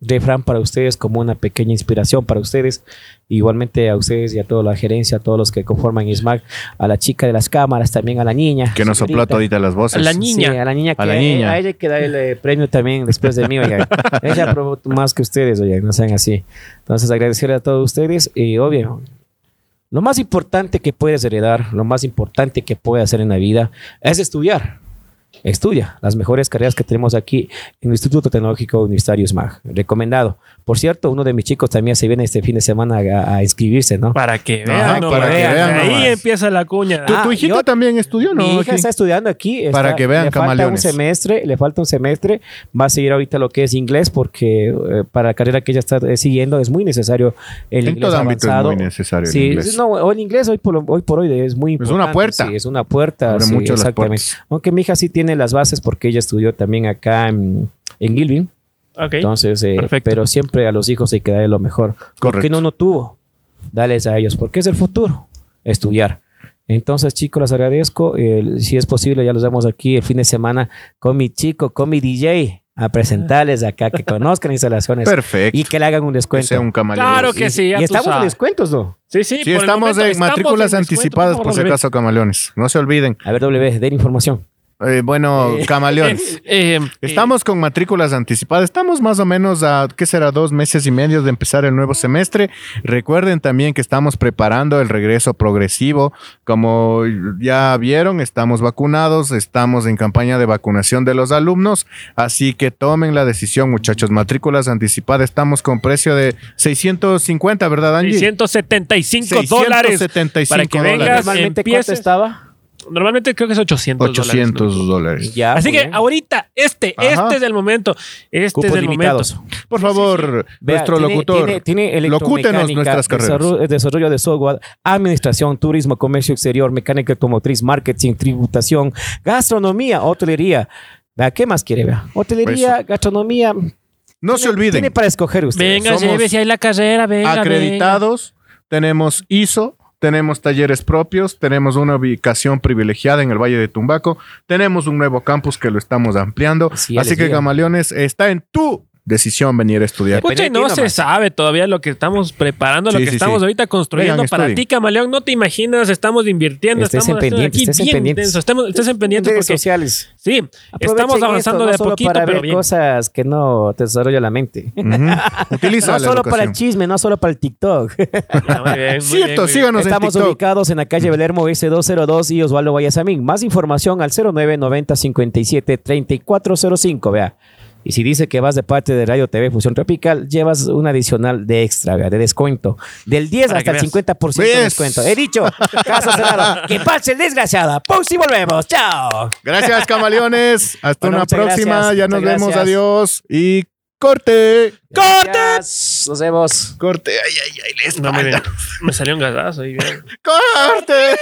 refrán para ustedes, como una pequeña inspiración para ustedes. Igualmente a ustedes y a toda la gerencia, a todos los que conforman ISMAC, a la chica de las cámaras, también a la niña. Que nos sopló todita las voces. La niña. Sí, a la niña que A la niña. a ella hay que darle el premio también después de mí, oigan. <laughs> ella probó más que ustedes, oigan, no sean así. Entonces, agradecerle a todos ustedes y obvio, lo más importante que puedes heredar, lo más importante que puedes hacer en la vida es estudiar. Estudia las mejores carreras que tenemos aquí en el Instituto Tecnológico Universitario SMAG. Recomendado. Por cierto, uno de mis chicos también se viene este fin de semana a, a inscribirse, ¿no? Para que Ajá, vean, no, para que vean Ahí nomás. empieza la cuña. ¿Tu, tu Ah, hijita yo- también estudió, no? Mi hija Aquí. está estudiando aquí. Para está- que vean le falta un semestre, le falta un semestre. Va a seguir ahorita lo que es inglés porque eh, para la carrera que ella está eh, siguiendo es muy necesario el En inglés todo ámbito es avanzado. muy necesario el Sí, inglés. no, o el inglés hoy por, hoy por hoy es muy Es una importante. puerta. Sí, es una puerta. Abre sí, mucho las exactamente. puertas. Aunque mi hija sí tiene las bases porque ella estudió también acá en, en Gilvin. Ok. Entonces, eh, Perfecto. pero siempre a los hijos hay que darle lo mejor. Correcto. Porque no no tuvo, dales a ellos, porque es el futuro, estudiar. Entonces, chicos, les agradezco. Eh, si es posible, ya los vemos aquí el fin de semana con mi chico, con mi DJ, a presentarles acá, que conozcan instalaciones Perfecto. y que le hagan un Que descuento. sea un camaleón. Claro que sí, ya y estamos en descuentos, ¿no? Sí, sí. Sí, por el estamos momento en estamos matrículas en anticipadas, por si acaso, camaleones. No se olviden. A ver, W, den información. Eh, bueno, ver. camaleones. <laughs> Eh, eh, Estamos con matrículas anticipadas. Estamos más o menos a, ¿qué será? Dos meses y medio de empezar el nuevo semestre. Recuerden también que estamos preparando el regreso progresivo. Como ya vieron, estamos vacunados, estamos en campaña de vacunación de los alumnos. Así que tomen la decisión, muchachos. Matrículas anticipadas. Estamos con precio de 650, ¿verdad, Angie? 675 dólares. 675 para que dólares. vengas, Normalmente. ¿cuánto estaba? Normalmente creo que es 800 dólares. 800 dólares. Ya, Así que bien. ahorita, este, Ajá. este es el momento. Este Cupos es el limitados. momento. Por favor, Vea, nuestro tiene- locutor. Tiene, tiene locútenos nuestras carreras. Desarrollo, desarrollo de software, administración, turismo, comercio exterior, mecánica automotriz, marketing, tributación, gastronomía, hotelería. Vea, ¿qué más quiere? Vea? Hotelería, gastronomía. No se olviden. Tiene para escoger usted. Venga, somos llévese ahí la carrera, venga. acreditados, tenemos ISO, tenemos talleres propios, tenemos una ubicación privilegiada en el Valle de Tumbaco, tenemos un nuevo campus que lo estamos ampliando. Sí, Así que digo. Camaleones, está en tu decisión venir a estudiar. Pucha, y no se sabe todavía lo que estamos preparando, lo que sí, estamos sí. ahorita construyendo para ti, Camaleón. No te imaginas, estamos invirtiendo, Estés estamos en haciendo pendientes, aquí estés en bien pendientes. intenso. Estemos, estés en pendientes redes porque sociales. sí, Aprovechen estamos avanzando esto, de no a solo poquito, para pero ver bien. cosas que no te desarrolla la mente. <laughs> Utiliza No la solo para el chisme, no solo para el TikTok. Ya, muy bien, muy Cierto, bien, síganos en Estamos TikTok. ubicados en la calle Belermo S202 y Osvaldo Guayasamín. Más información al 0990 57 3405, vea. Y si dice que vas de parte de Radio TV Fusión Tropical, llevas un adicional de extra, de descuento. Del 10 Para hasta el veas. 50% de ¿Ves? descuento. He dicho, caso cerrado. <laughs> Que pase el desgraciada. Pausa y volvemos. Chao. Gracias, Camaleones. Hasta Bueno, una próxima. gracias, ya nos vemos. gracias. Adiós. Y corte. Gracias. Nos vemos. Corte. Ay, ay, ay, la No, espalda. Me salió un gasazo ahí, bien. <laughs> Corte.